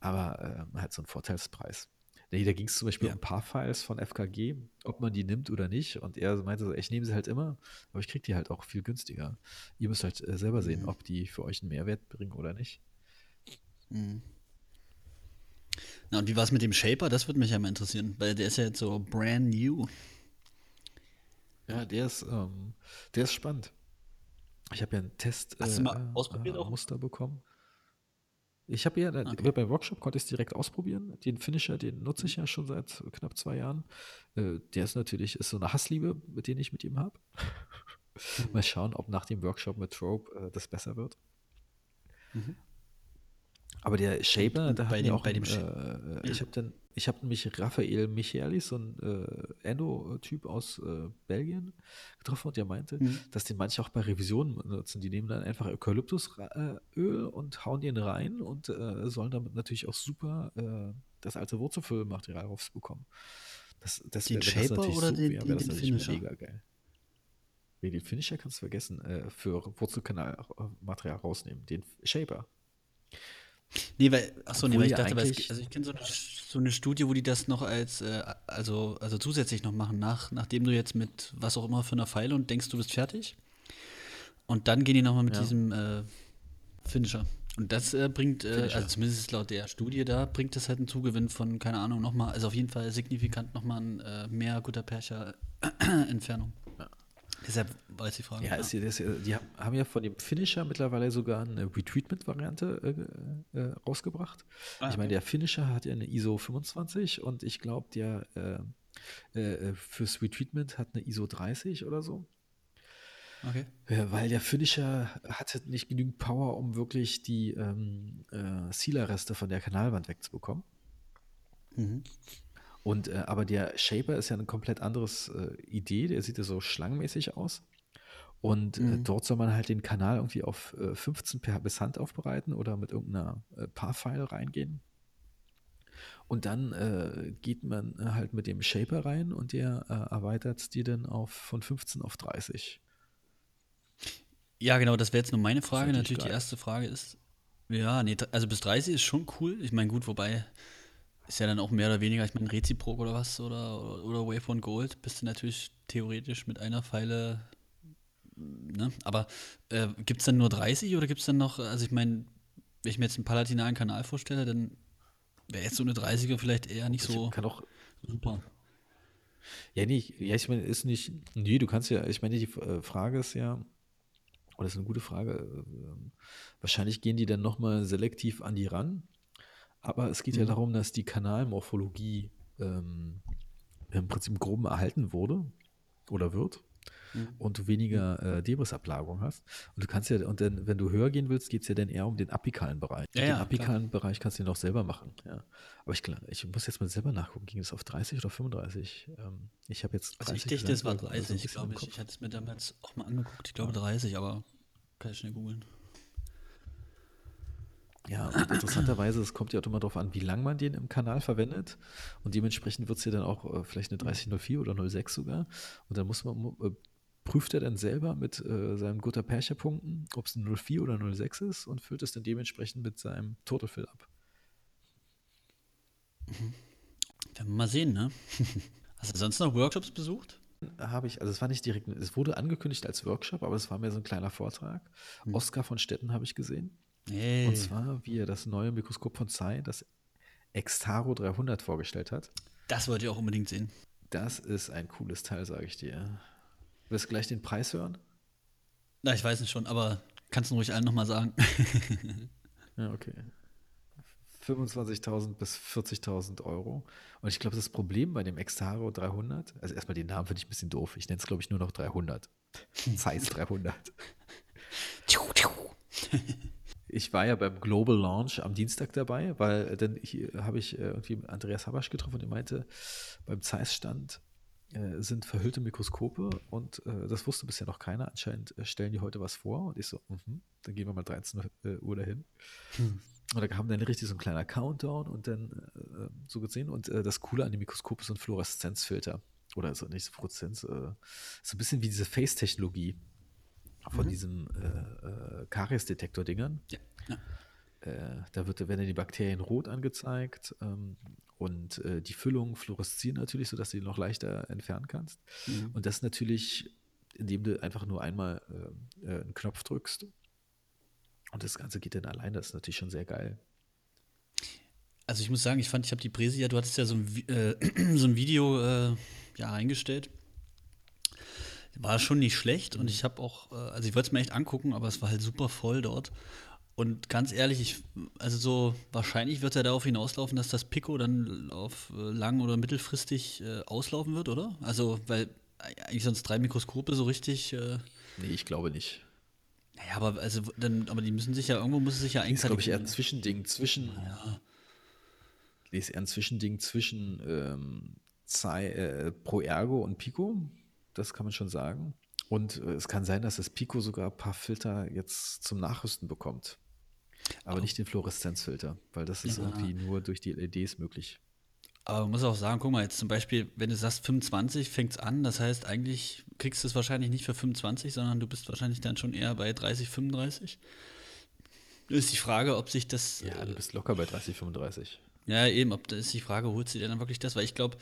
aber ähm, hat so einen Vorteilspreis. Nee, da ging es zum Beispiel ja. um ein paar Files von FKG, ob man die nimmt oder nicht. Und er meinte so, ich nehme sie halt immer, aber ich kriege die halt auch viel günstiger. Ihr müsst halt äh, selber sehen, mhm. ob die für euch einen Mehrwert bringen oder nicht. Mhm. Na, und wie war es mit dem Shaper? Das würde mich ja mal interessieren, weil der ist ja jetzt so brand new. Ja, der ist, ähm, der ist spannend. Ich habe ja einen Test Hast du mal äh, ausprobiert äh, auch? Muster bekommen. Ich habe ja, okay. beim Workshop konnte ich es direkt ausprobieren. Den Finisher, den nutze ich ja schon seit knapp zwei Jahren. Äh, der ist natürlich, ist so eine Hassliebe, mit der ich mit ihm habe. Mhm. Mal schauen, ob nach dem Workshop mit Trope äh, das besser wird. Mhm. Aber der Shaper, da bei dem, auch, bei dem äh, ich habe dann, ich habe nämlich Raphael Michaelis, so ein äh, Endo-Typ aus äh, Belgien, getroffen und der meinte, mhm. dass den manche auch bei Revisionen nutzen. Die nehmen dann einfach Eukalyptusöl und hauen den rein und äh, sollen damit natürlich auch super äh, das alte Wurzelfüllmaterial rausbekommen. Das, das den wär, Shaper oder so den, wäre, den, den Finisher? mega geil. Nee, den Finisher kannst du vergessen, äh, für Wurzelkanalmaterial rausnehmen. Den Shaper. Nee, weil, achso, nee, weil ich dachte, weil es, also ich kenne so, so, eine Studie, wo die das noch als, äh, also, also zusätzlich noch machen, nach, nachdem du jetzt mit was auch immer für einer Pfeile und denkst, du bist fertig. Und dann gehen die nochmal mit ja. diesem äh, Finisher. Und das äh, bringt, äh, also zumindest laut der Studie da, bringt das halt einen Zugewinn von, keine Ahnung, nochmal, also auf jeden Fall signifikant nochmal äh, mehr guter Percher Entfernung. Deshalb weiß die Frage. Ja, ist, ist, die haben ja von dem Finisher mittlerweile sogar eine Retreatment-Variante äh, äh, rausgebracht. Ah, ich meine, der Finisher hat ja eine ISO 25 und ich glaube, der äh, äh, fürs Retreatment hat eine ISO 30 oder so. Okay. weil der Finisher hatte nicht genügend Power, um wirklich die ähm, äh, Sealer-Reste von der Kanalwand wegzubekommen. Mhm. Und äh, aber der Shaper ist ja eine komplett anderes äh, Idee. Der sieht ja so schlangenmäßig aus. Und äh, mhm. dort soll man halt den Kanal irgendwie auf 15 per bis Hand aufbereiten oder mit irgendeiner äh, Paar-File reingehen. Und dann äh, geht man äh, halt mit dem Shaper rein und der erweitert die dann auf von 15 auf 30. Ja, genau, das wäre jetzt nur meine Frage. Natürlich, geil. die erste Frage ist, ja, nee, also bis 30 ist schon cool. Ich meine, gut, wobei ist ja dann auch mehr oder weniger, ich meine, Reziprok oder was oder, oder, oder Wave Gold, bist du natürlich theoretisch mit einer Pfeile ne? Aber äh, gibt es dann nur 30 oder gibt es dann noch, also ich meine, wenn ich mir jetzt einen palatinalen Kanal vorstelle, dann wäre jetzt so eine 30er vielleicht eher nicht so kann auch super. Ja, nee, ja, ich meine, ist nicht, nee, du kannst ja, ich meine, die äh, Frage ist ja, oder das ist eine gute Frage, äh, wahrscheinlich gehen die dann nochmal selektiv an die ran, aber es geht mhm. ja darum, dass die Kanalmorphologie ähm, im Prinzip groben erhalten wurde oder wird mhm. und du weniger äh, Debrisablagerung hast. Und du kannst ja, und dann, wenn du höher gehen willst, geht es ja dann eher um den apikalen Bereich. Ja, den ja, apikalen klar. Bereich kannst du noch selber machen. Ja. Aber ich, ich muss jetzt mal selber nachgucken, ging es auf 30 oder 35? Ähm, ich habe jetzt 30 Also ich dachte, das war 30, also glaube ich. Ich hatte es mir damals auch mal angeguckt. Ich glaube 30, aber kann ich schnell googeln. Ja, und interessanterweise, es kommt ja auch immer darauf an, wie lange man den im Kanal verwendet. Und dementsprechend wird es ja dann auch äh, vielleicht eine 3004 oder 06 sogar. Und dann muss man, äh, prüft er dann selber mit äh, seinen Gutta Percha Punkten, ob es ein 04 oder 06 ist und füllt es dann dementsprechend mit seinem Total Fill ab. Mhm. Werden wir mal sehen, ne? Hast du sonst noch Workshops besucht? Habe ich, also es war nicht direkt, es wurde angekündigt als Workshop, aber es war mehr so ein kleiner Vortrag. Mhm. Oskar von Stetten habe ich gesehen. Hey. Und zwar, wie er das neue Mikroskop von Zeiss, das Extaro 300 vorgestellt hat. Das wollte ich auch unbedingt sehen. Das ist ein cooles Teil, sage ich dir. Willst du gleich den Preis hören? Na, ich weiß es schon, aber kannst du ruhig allen nochmal sagen. ja, okay. 25.000 bis 40.000 Euro. Und ich glaube, das Problem bei dem Extaro 300, also erstmal den Namen finde ich ein bisschen doof. Ich nenne es, glaube ich, nur noch 300. Zeiss 300. ich war ja beim Global Launch am Dienstag dabei, weil dann habe ich äh, irgendwie Andreas Habasch getroffen und er meinte, beim Zeiss-Stand äh, sind verhüllte Mikroskope und äh, das wusste bisher noch keiner. Anscheinend äh, stellen die heute was vor und ich so, mh, dann gehen wir mal 13 äh, Uhr dahin. Hm. Und da kam dann richtig so ein kleiner Countdown und dann äh, so gesehen. Und das Coole an dem Mikroskop ist ein Fluoreszenzfilter. Oder so nicht so Fluoreszenz, so ein bisschen wie diese Face-Technologie von mhm. diesem äh, äh, Karies-Detektor-Dingern. Ja. ja. Äh, da wird, werden die Bakterien rot angezeigt ähm, und äh, die Füllungen fluoreszieren natürlich, sodass du die noch leichter entfernen kannst. Mhm. Und das natürlich, indem du einfach nur einmal äh, äh, einen Knopf drückst und das Ganze geht dann allein. Das ist natürlich schon sehr geil. Also ich muss sagen, ich fand, ich habe die Präsi, ja, du hattest ja so ein, so ein Video ja eingestellt war schon nicht schlecht und ich habe auch, äh, also ich wollte es mir echt angucken, aber es war halt super voll dort. Und ganz ehrlich, ich, also so wahrscheinlich wird er darauf hinauslaufen, dass das Pico dann auf äh, lang oder mittelfristig äh, auslaufen wird, oder? Also, weil eigentlich sonst drei Mikroskope so richtig. Äh, nee, ich glaube nicht. Naja, aber also dann, aber die müssen sich ja, irgendwo muss es sich ja eigentlich. Das ist, glaube ich, eher ein Zwischending zwischen. Ja. Nee, ist eher ein Zwischending zwischen ähm, Zei, äh, Pro Ergo und Pico das kann man schon sagen. Und äh, es kann sein, dass das Pico sogar ein paar Filter jetzt zum Nachrüsten bekommt. Aber oh. nicht den Fluoreszenzfilter, weil das ist ja. irgendwie nur durch die LEDs möglich. Aber man muss auch sagen, guck mal, jetzt zum Beispiel, wenn du sagst 25, fängt es an, das heißt, eigentlich kriegst du es wahrscheinlich nicht für 25, sondern du bist wahrscheinlich dann schon eher bei 30, 35. Ist die Frage, ob sich das. Ja, du bist locker bei 30, 35. Ja, eben, ob da ist die Frage, holst du dir dann wirklich das? Weil ich glaube,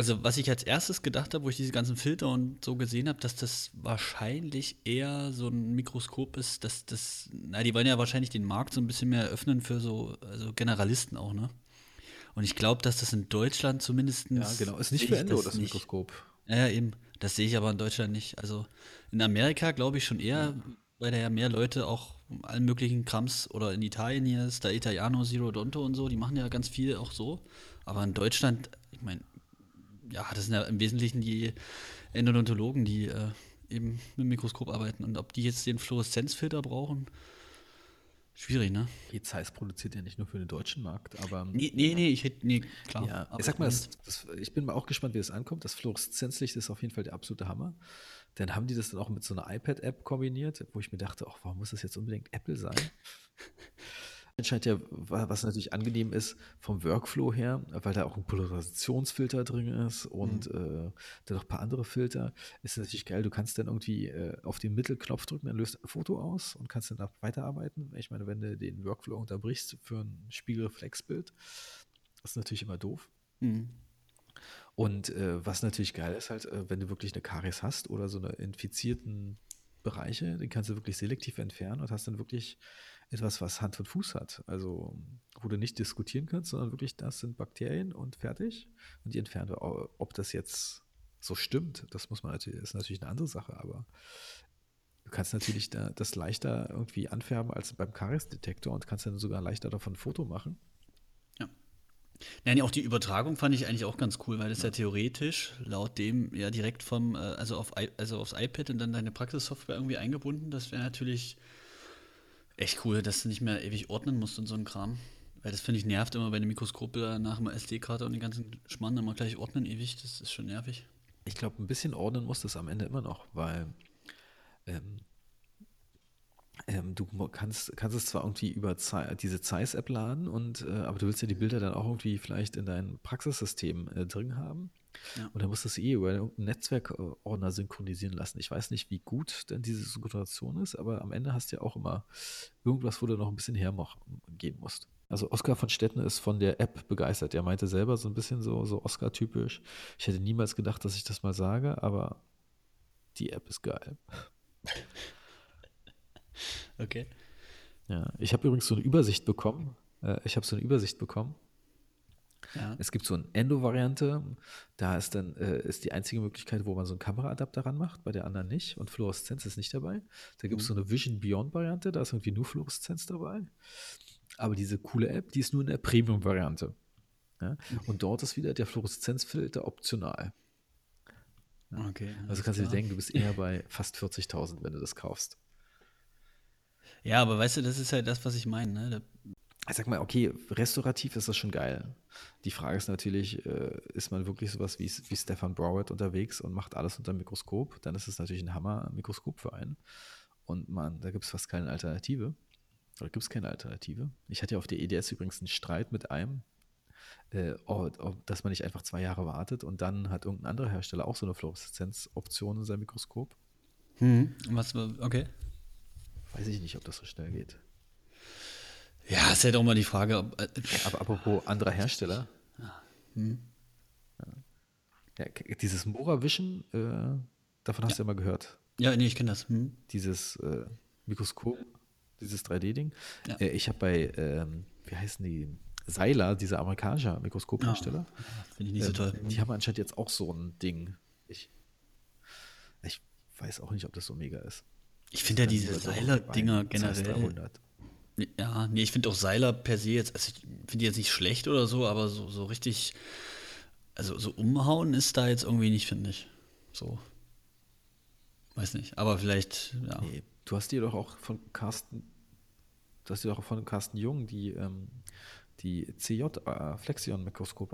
also, was ich als erstes gedacht habe, wo ich diese ganzen Filter und so gesehen habe, dass das wahrscheinlich eher so ein Mikroskop ist, dass das, na, die wollen ja wahrscheinlich den Markt so ein bisschen mehr öffnen für so also Generalisten auch, ne? Und ich glaube, dass das in Deutschland zumindest. Ja, genau. Ist nicht für Endo, das, das Mikroskop. Ja, eben. Das sehe ich aber in Deutschland nicht. Also in Amerika glaube ich schon eher, weil da ja mehr Leute auch allen möglichen Krams oder in Italien hier ist, da Italiano, Zero Donto und so, die machen ja ganz viel auch so. Aber in Deutschland, ich meine, ja, das sind ja im Wesentlichen die Endodontologen, die äh, eben mit dem Mikroskop arbeiten. Und ob die jetzt den Fluoreszenzfilter brauchen, schwierig, ne? Die Zeiss produziert ja nicht nur für den deutschen Markt, aber. Nee, nee, nee ich hätte, nee, klar. Ja, ich sag mal, das, das, ich bin mal auch gespannt, wie das ankommt. Das Fluoreszenzlicht ist auf jeden Fall der absolute Hammer. Dann haben die das dann auch mit so einer iPad-App kombiniert, wo ich mir dachte, ach, warum muss das jetzt unbedingt Apple sein? scheint ja, was natürlich angenehm ist vom Workflow her, weil da auch ein Polarisationsfilter drin ist und mhm. äh, dann noch ein paar andere Filter, ist natürlich geil. Du kannst dann irgendwie äh, auf den Mittelknopf drücken, dann löst ein Foto aus und kannst dann weiterarbeiten. Ich meine, wenn du den Workflow unterbrichst für ein Spiegelreflexbild, das ist natürlich immer doof. Mhm. Und äh, was natürlich geil ist, halt, äh, wenn du wirklich eine Karies hast oder so eine infizierten Bereiche, den kannst du wirklich selektiv entfernen und hast dann wirklich etwas, was Hand und Fuß hat. Also, wo du nicht diskutieren kannst, sondern wirklich, das sind Bakterien und fertig. Und die entfernen du. Ob das jetzt so stimmt, das muss man natürlich, ist natürlich eine andere Sache, aber du kannst natürlich da, das leichter irgendwie anfärben als beim Karies-Detektor und kannst dann sogar leichter davon ein Foto machen. Ja. Nein, auch die Übertragung fand ich eigentlich auch ganz cool, weil das ja, ja theoretisch laut dem ja direkt vom, äh, also, auf, also aufs iPad und dann deine Praxissoftware irgendwie eingebunden. Das wäre natürlich echt cool, dass du nicht mehr ewig ordnen musst und so ein Kram. Weil das finde ich nervt immer bei den Mikroskope nach dem SD-Karte und den ganzen Schmarrn immer gleich ordnen ewig. Das ist schon nervig. Ich glaube, ein bisschen ordnen muss das am Ende immer noch, weil ähm, ähm, du kannst, kannst es zwar irgendwie über Ze diese Zeiss-App laden, und, äh, aber du willst ja die Bilder dann auch irgendwie vielleicht in dein Praxissystem äh, drin haben. Ja. Und dann musst du es eh über einen Netzwerkordner synchronisieren lassen. Ich weiß nicht, wie gut denn diese Synchronisation ist, aber am Ende hast du ja auch immer irgendwas, wo du noch ein bisschen hergehen musst. Also Oskar von Stetten ist von der App begeistert. Er meinte selber so ein bisschen so, so Oscar-typisch. Ich hätte niemals gedacht, dass ich das mal sage, aber die App ist geil. Okay. Ja, ich habe übrigens so eine Übersicht bekommen. Äh, ich habe so eine Übersicht bekommen. Ja. Es gibt so eine Endo-Variante, da ist dann äh, ist die einzige Möglichkeit, wo man so einen Kameraadapter ranmacht, bei der anderen nicht und Fluoreszenz ist nicht dabei. Da gibt es mhm. so eine Vision Beyond-Variante, da ist irgendwie nur Fluoreszenz dabei. Aber diese coole App, die ist nur in der Premium-Variante. Ja? Und dort ist wieder der Fluoreszenzfilter optional. Ja? Okay, also kannst du dir denken, du bist eher bei fast 40.000, wenn du das kaufst. Ja, aber weißt du, das ist halt das, was ich meine. Ne? Ich sag mal, okay, restaurativ ist das schon geil. Die Frage ist natürlich, äh, ist man wirklich sowas wie, wie Stefan Broward unterwegs und macht alles unter dem Mikroskop? Dann ist es natürlich ein Hammer-Mikroskop für einen. Und man, da gibt es fast keine Alternative. Oder gibt es keine Alternative? Ich hatte ja auf der EDS übrigens einen Streit mit einem, äh, ob, ob, dass man nicht einfach zwei Jahre wartet und dann hat irgendein anderer Hersteller auch so eine Fluoreszenzoption in seinem Mikroskop. Hm, was, okay. Weiß ich nicht, ob das so schnell geht. Ja, ist ja doch mal die Frage, ob. Äh, Aber apropos anderer Hersteller. Hm. Ja, dieses Mora Vision, äh, davon hast ja. du ja mal gehört. Ja, nee, ich kenne das. Hm. Dieses äh, Mikroskop, dieses 3D-Ding. Ja. Äh, ich habe bei, ähm, wie heißen die? Seiler, dieser amerikanische Mikroskophersteller. Ja, Finde ich nicht so toll. Die haben anscheinend jetzt auch so ein Ding. Ich, ich weiß auch nicht, ob das so mega ist. Ich finde ja diese Seiler-Dinger generell. Ja, nee, ich finde auch Seiler per se jetzt, also ich finde jetzt nicht schlecht oder so, aber so, so richtig, also so umhauen ist da jetzt irgendwie nicht, finde ich. So. Weiß nicht, aber vielleicht, ja. Nee, du hast dir doch auch von Carsten, du hast dir doch von Carsten Jung die, ähm, die CJ äh,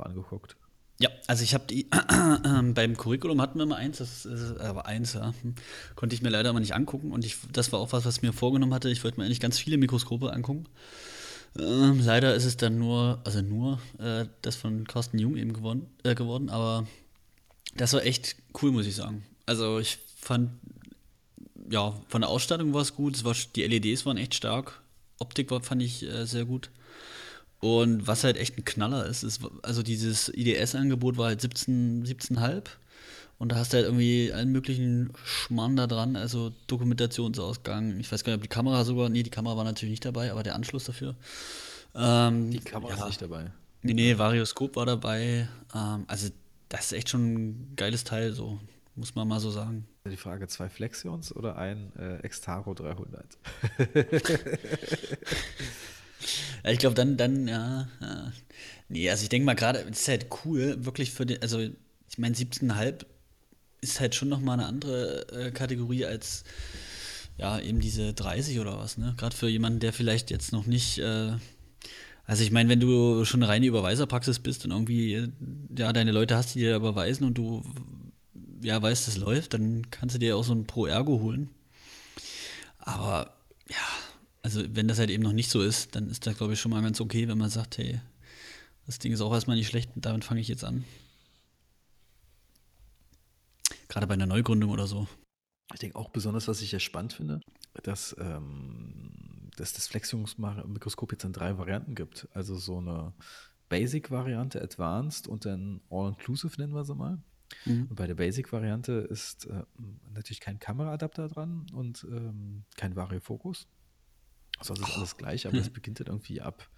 angeguckt. Ja, also ich habe die, äh, beim Curriculum hatten wir mal eins, das ist aber eins, ja, hm, konnte ich mir leider mal nicht angucken und ich, das war auch was, was ich mir vorgenommen hatte. Ich wollte mir eigentlich ganz viele Mikroskope angucken. Ähm, leider ist es dann nur, also nur äh, das von Carsten Jung eben geworden, äh, geworden, aber das war echt cool, muss ich sagen. Also ich fand, ja, von der Ausstattung war es gut, die LEDs waren echt stark, Optik war, fand ich äh, sehr gut. Und was halt echt ein Knaller ist, ist also dieses IDS-Angebot war halt 17, 17,5. Und da hast du halt irgendwie allen möglichen Schmarrn da dran, also Dokumentationsausgang. Ich weiß gar nicht, ob die Kamera sogar, nee, die Kamera war natürlich nicht dabei, aber der Anschluss dafür. Ähm, die Kamera ja, ist nicht dabei. Nee, nee, Varioscope war dabei. Ähm, also, das ist echt schon ein geiles Teil, so, muss man mal so sagen. Die Frage: zwei Flexions oder ein äh, Extaro 300? Ich glaube, dann, dann, ja, ja. Nee, also ich denke mal gerade, es ist halt cool, wirklich für den, also ich meine, 17,5 ist halt schon nochmal eine andere äh, Kategorie als ja, eben diese 30 oder was, ne? Gerade für jemanden, der vielleicht jetzt noch nicht, äh, also ich meine, wenn du schon eine reine Überweiserpraxis bist und irgendwie, äh, ja, deine Leute hast, die dir überweisen und du, ja, weißt, das läuft, dann kannst du dir auch so ein Pro Ergo holen. Aber, ja, also wenn das halt eben noch nicht so ist, dann ist das, glaube ich, schon mal ganz okay, wenn man sagt, hey, das Ding ist auch erstmal nicht schlecht, damit fange ich jetzt an. Gerade bei einer Neugründung oder so. Ich denke auch besonders, was ich ja spannend finde, dass, ähm, dass das Flexionsmikroskop jetzt in drei Varianten gibt. Also so eine Basic-Variante, Advanced und dann All-Inclusive nennen wir sie mal. Mhm. Und bei der Basic-Variante ist äh, natürlich kein Kameraadapter dran und ähm, kein Variofokus. Sonst ist alles gleich, aber es beginnt dann irgendwie ab,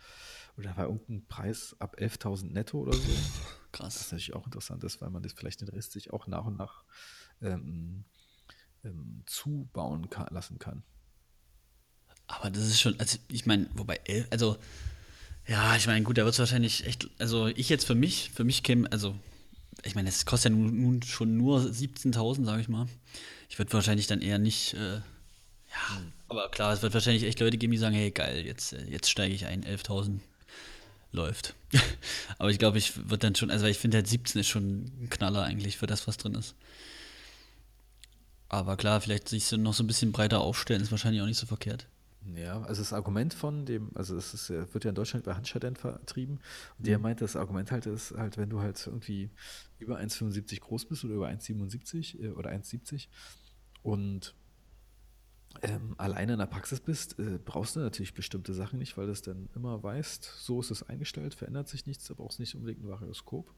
oder war irgendein Preis ab 11.000 netto oder so. Krass. Das ist natürlich auch interessant ist, weil man das vielleicht den Rest sich auch nach und nach ähm, ähm, zubauen kann, lassen kann. Aber das ist schon, also ich meine, wobei, also ja, ich meine, gut, da wird es wahrscheinlich echt, also ich jetzt für mich, für mich käme, also ich meine, es kostet ja nun, nun schon nur 17.000, sage ich mal. Ich würde wahrscheinlich dann eher nicht, äh, ja, hm. Aber klar, es wird wahrscheinlich echt Leute geben, die sagen, hey, geil, jetzt, äh, jetzt steige ich ein, 11.000 läuft. aber ich glaube, ich würde dann schon, also ich finde halt 17 ist schon ein Knaller eigentlich für das, was drin ist. Aber klar, vielleicht sich noch so ein bisschen breiter aufstellen, ist wahrscheinlich auch nicht so verkehrt. Ja, also das Argument von dem, also es ist, wird ja in Deutschland bei Handschadent vertrieben. Und der mhm. meint, das Argument halt ist halt, wenn du halt irgendwie über 1,75 groß bist oder über 1,77 äh, oder 1,70 und ähm, alleine in der Praxis bist, äh, brauchst du natürlich bestimmte Sachen nicht, weil du es dann immer weißt, so ist es eingestellt, verändert sich nichts, da brauchst du nicht unbedingt ein Varioskop.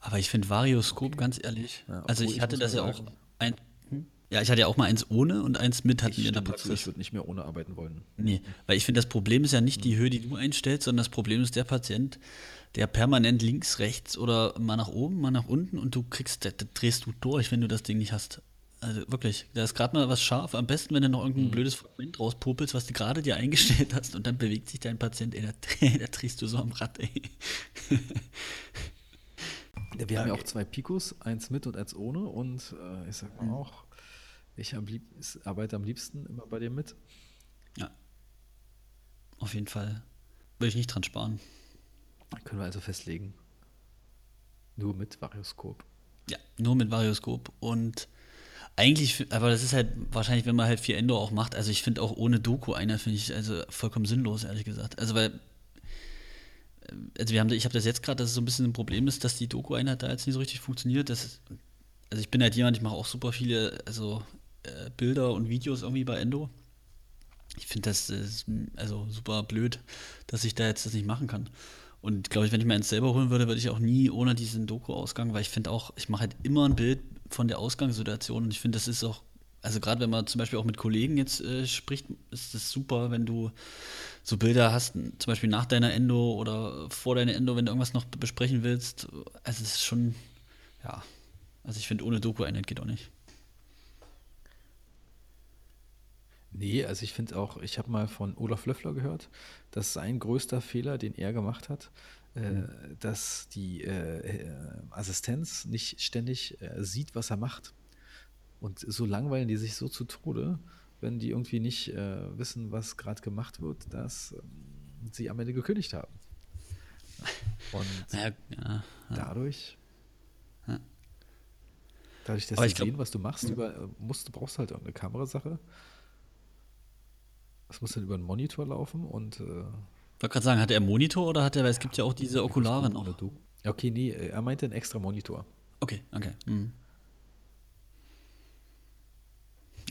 Aber ich finde Varioskop, okay. ganz ehrlich, ja, also ich hatte ich das ja auch ein, ja, ich hatte ja auch mal eins ohne und eins mit hatten wir in der Praxis. Ich würde nicht mehr ohne arbeiten wollen. Nee, weil ich finde, das Problem ist ja nicht die Höhe, die du einstellst, sondern das Problem ist der Patient, der permanent links, rechts oder mal nach oben, mal nach unten und du kriegst, da, da drehst du durch, wenn du das Ding nicht hast. Also wirklich, da ist gerade mal was scharf. Am besten, wenn du noch irgendein mhm. blödes Fragment rauspopelst, was du gerade dir eingestellt hast und dann bewegt sich dein Patient, ey, da, da drehst du so am Rad, ey. Ja, wir okay. haben ja auch zwei Picos, eins mit und eins ohne und äh, ich sag mal mhm. auch, ich lieb, arbeite am liebsten immer bei dir mit. Ja. Auf jeden Fall. Will ich nicht dran sparen. Können wir also festlegen. Nur mit Varioskop. Ja, nur mit Varioskop. Und eigentlich, aber das ist halt wahrscheinlich, wenn man halt viel Endo auch macht. Also ich finde auch ohne Doku einer finde ich also vollkommen sinnlos, ehrlich gesagt. Also weil also wir haben, ich habe das jetzt gerade, dass es so ein bisschen ein Problem ist, dass die Doku-Einheit da jetzt nicht so richtig funktioniert. Das, also ich bin halt jemand, ich mache auch super viele, also äh, Bilder und Videos irgendwie bei Endo. Ich finde das also super blöd, dass ich da jetzt das nicht machen kann. Und glaube ich, wenn ich mir eins selber holen würde, würde ich auch nie ohne diesen Doku-Ausgang, weil ich finde auch, ich mache halt immer ein Bild von der Ausgangssituation und ich finde, das ist auch, also gerade wenn man zum Beispiel auch mit Kollegen jetzt äh, spricht, ist es super, wenn du so Bilder hast, zum Beispiel nach deiner Endo oder vor deiner Endo, wenn du irgendwas noch besprechen willst. Also es ist schon, ja, also ich finde, ohne Doku-Einheit geht auch nicht. Nee, also ich finde auch, ich habe mal von Olaf Löffler gehört, dass sein größter Fehler, den er gemacht hat, äh, mhm. dass die äh, äh, Assistenz nicht ständig äh, sieht, was er macht. Und so langweilen die sich so zu Tode, wenn die irgendwie nicht äh, wissen, was gerade gemacht wird, dass ähm, sie am Ende gekündigt haben. Und ja, ja, ja. dadurch, dadurch, dass sie sehen, was du machst, über, musst, brauchst du halt irgendeine Kamerasache. Das muss dann über einen Monitor laufen und. Äh, ich wollte gerade sagen, hat er einen Monitor oder hat er, weil es gibt ja auch diese Okulare noch. Okay, nee, er meinte einen extra Monitor. Okay, okay. Mhm.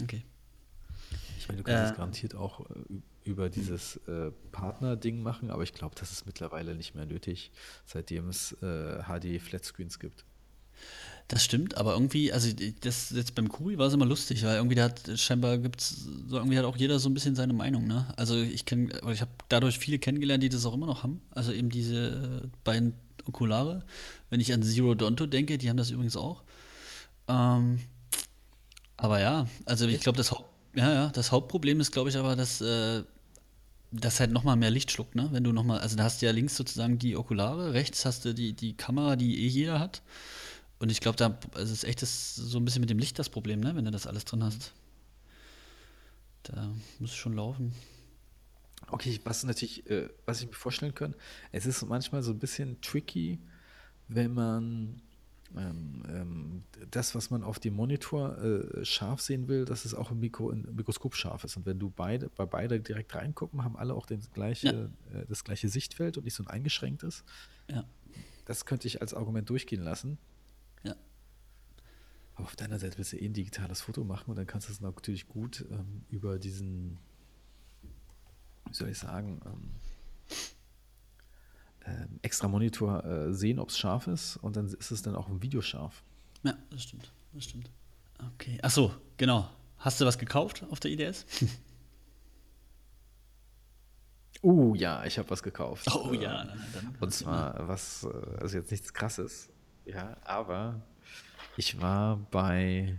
Okay. Ich meine, du kannst es äh, garantiert auch äh, über dieses äh, Partner-Ding machen, aber ich glaube, das ist mittlerweile nicht mehr nötig, seitdem es äh, HD-Flatscreens gibt. Das stimmt, aber irgendwie, also das jetzt beim Kuri war es immer lustig, weil irgendwie da hat scheinbar gibt's so irgendwie hat auch jeder so ein bisschen seine Meinung, ne? Also ich kenne, ich habe dadurch viele kennengelernt, die das auch immer noch haben. Also eben diese äh, beiden Okulare. Wenn ich an Zero Donto denke, die haben das übrigens auch. Ähm, aber ja, also ich glaube, das, ja, ja, das Hauptproblem ist, glaube ich, aber, dass äh, das halt nochmal mehr Licht schluckt, ne? Wenn du nochmal, also da hast du ja links sozusagen die Okulare, rechts hast du die, die Kamera, die eh jeder hat. Und ich glaube, da also ist echt das, so ein bisschen mit dem Licht das Problem, ne? wenn du das alles drin hast. Da muss es schon laufen. Okay, was natürlich, äh, was ich mir vorstellen kann, es ist manchmal so ein bisschen tricky, wenn man ähm, ähm, das, was man auf dem Monitor äh, scharf sehen will, dass es auch im, Mikro, im Mikroskop scharf ist. Und wenn du beide, bei beide direkt reingucken, haben alle auch den gleiche, ja. äh, das gleiche Sichtfeld und nicht so ein eingeschränktes. Ja. Das könnte ich als Argument durchgehen lassen. Aber auf deiner Seite willst du eh ein digitales Foto machen und dann kannst du es natürlich gut ähm, über diesen, wie soll ich sagen, ähm, äh, extra Monitor äh, sehen, ob es scharf ist und dann ist es dann auch im Video scharf. Ja, das stimmt. Das stimmt. Okay. Achso, genau. Hast du was gekauft auf der IDS? Uh, ja, ich habe was gekauft. Oh ja. Dann, dann und zwar was, äh, also jetzt nichts krasses, ja, aber ich war bei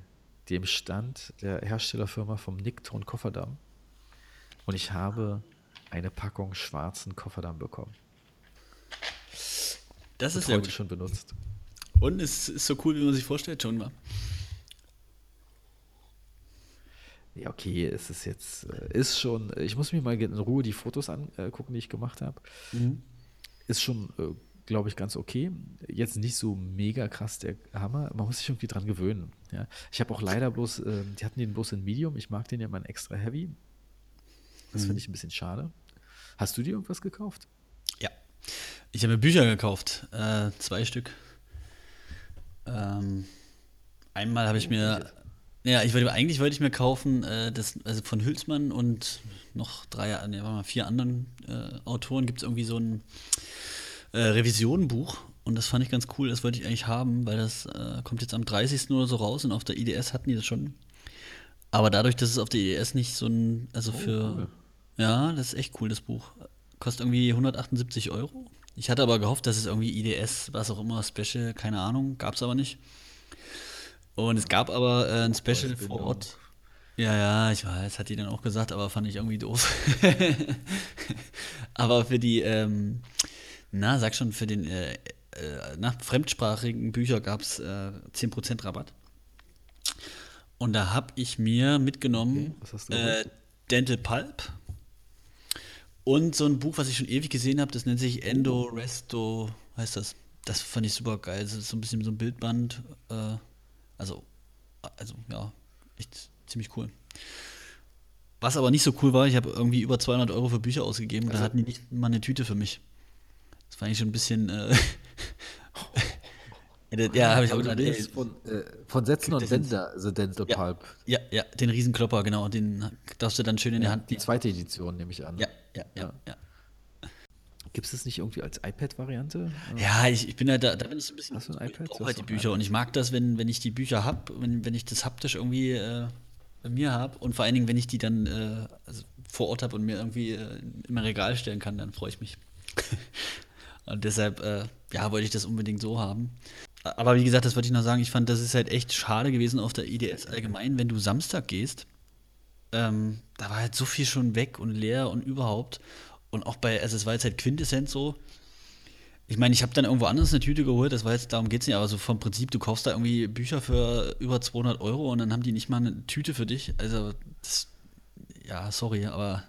dem Stand der Herstellerfirma vom Nickton Kofferdamm und ich habe eine Packung schwarzen Kofferdamm bekommen. Das ist ja heute schon benutzt. Und es ist so cool, wie man sich vorstellt, schon mal. Ja, okay, es ist jetzt, äh, ist schon, ich muss mir mal in Ruhe die Fotos angucken, die ich gemacht habe. Mhm. Ist schon, äh, glaube ich, ganz okay. Jetzt nicht so mega krass der Hammer. Man muss sich irgendwie dran gewöhnen. Ja. Ich habe auch leider bloß, äh, die hatten den bloß in Medium. Ich mag den ja mal extra heavy. Das mhm. finde ich ein bisschen schade. Hast du dir irgendwas gekauft? Ja. Ich habe mir Bücher gekauft. Äh, zwei Stück. Ähm, einmal habe ich oh, mir ja, ich wollte eigentlich wollte ich mir kaufen, äh, das, also von Hülsmann und noch drei, ne, mal, vier anderen äh, Autoren gibt es irgendwie so ein äh, Revisionenbuch und das fand ich ganz cool, das wollte ich eigentlich haben, weil das äh, kommt jetzt am 30. oder so raus und auf der IDS hatten die das schon. Aber dadurch, dass es auf der IDS nicht so ein, also oh, für, cool. ja, das ist echt cool, das Buch. Kostet irgendwie 178 Euro. Ich hatte aber gehofft, dass es irgendwie IDS, was auch immer, Special, keine Ahnung, gab es aber nicht. Und es gab aber äh, ein Special vor Ort. Ja, ja, ich weiß, hat die dann auch gesagt, aber fand ich irgendwie doof. aber für die, ähm, na, sag schon, für den äh, äh, na, fremdsprachigen Bücher gab es äh, 10% Rabatt. Und da habe ich mir mitgenommen okay, äh, Dental Pulp und so ein Buch, was ich schon ewig gesehen habe, das nennt sich Endo Resto, heißt das. Das fand ich super geil. Das ist so ein bisschen so ein Bildband. Äh, also, also ja, echt ziemlich cool. Was aber nicht so cool war, ich habe irgendwie über 200 Euro für Bücher ausgegeben, also, da hatten die nicht mal eine Tüte für mich. Das fand ich schon ein bisschen. Äh, ja, habe ich auch gedacht. Von, äh, von Setzen und Sender, The Dental ja, Pulp. Ja, ja, den Riesenklopper, genau. Den darfst du dann schön in ja, der Hand Die zweite Edition, nehme ich an. Ja, ja, ja. ja. Gibt es das nicht irgendwie als iPad-Variante? Ja, ich, ich bin ja da, da bin ich so ein bisschen. Hast du ein iPad? Ich halt die Bücher und ich mag das, wenn, wenn ich die Bücher habe, wenn, wenn ich das haptisch irgendwie äh, bei mir habe und vor allen Dingen, wenn ich die dann äh, also vor Ort habe und mir irgendwie äh, in mein Regal stellen kann, dann freue ich mich. und deshalb, äh, ja, wollte ich das unbedingt so haben. Aber wie gesagt, das wollte ich noch sagen, ich fand, das ist halt echt schade gewesen auf der IDS allgemein, wenn du Samstag gehst. Ähm, da war halt so viel schon weg und leer und überhaupt. Und auch bei, also es war jetzt halt Quintessenz so. Ich meine, ich habe dann irgendwo anders eine Tüte geholt, das war jetzt, darum geht es nicht, aber so vom Prinzip, du kaufst da irgendwie Bücher für über 200 Euro und dann haben die nicht mal eine Tüte für dich. Also, das, ja, sorry, aber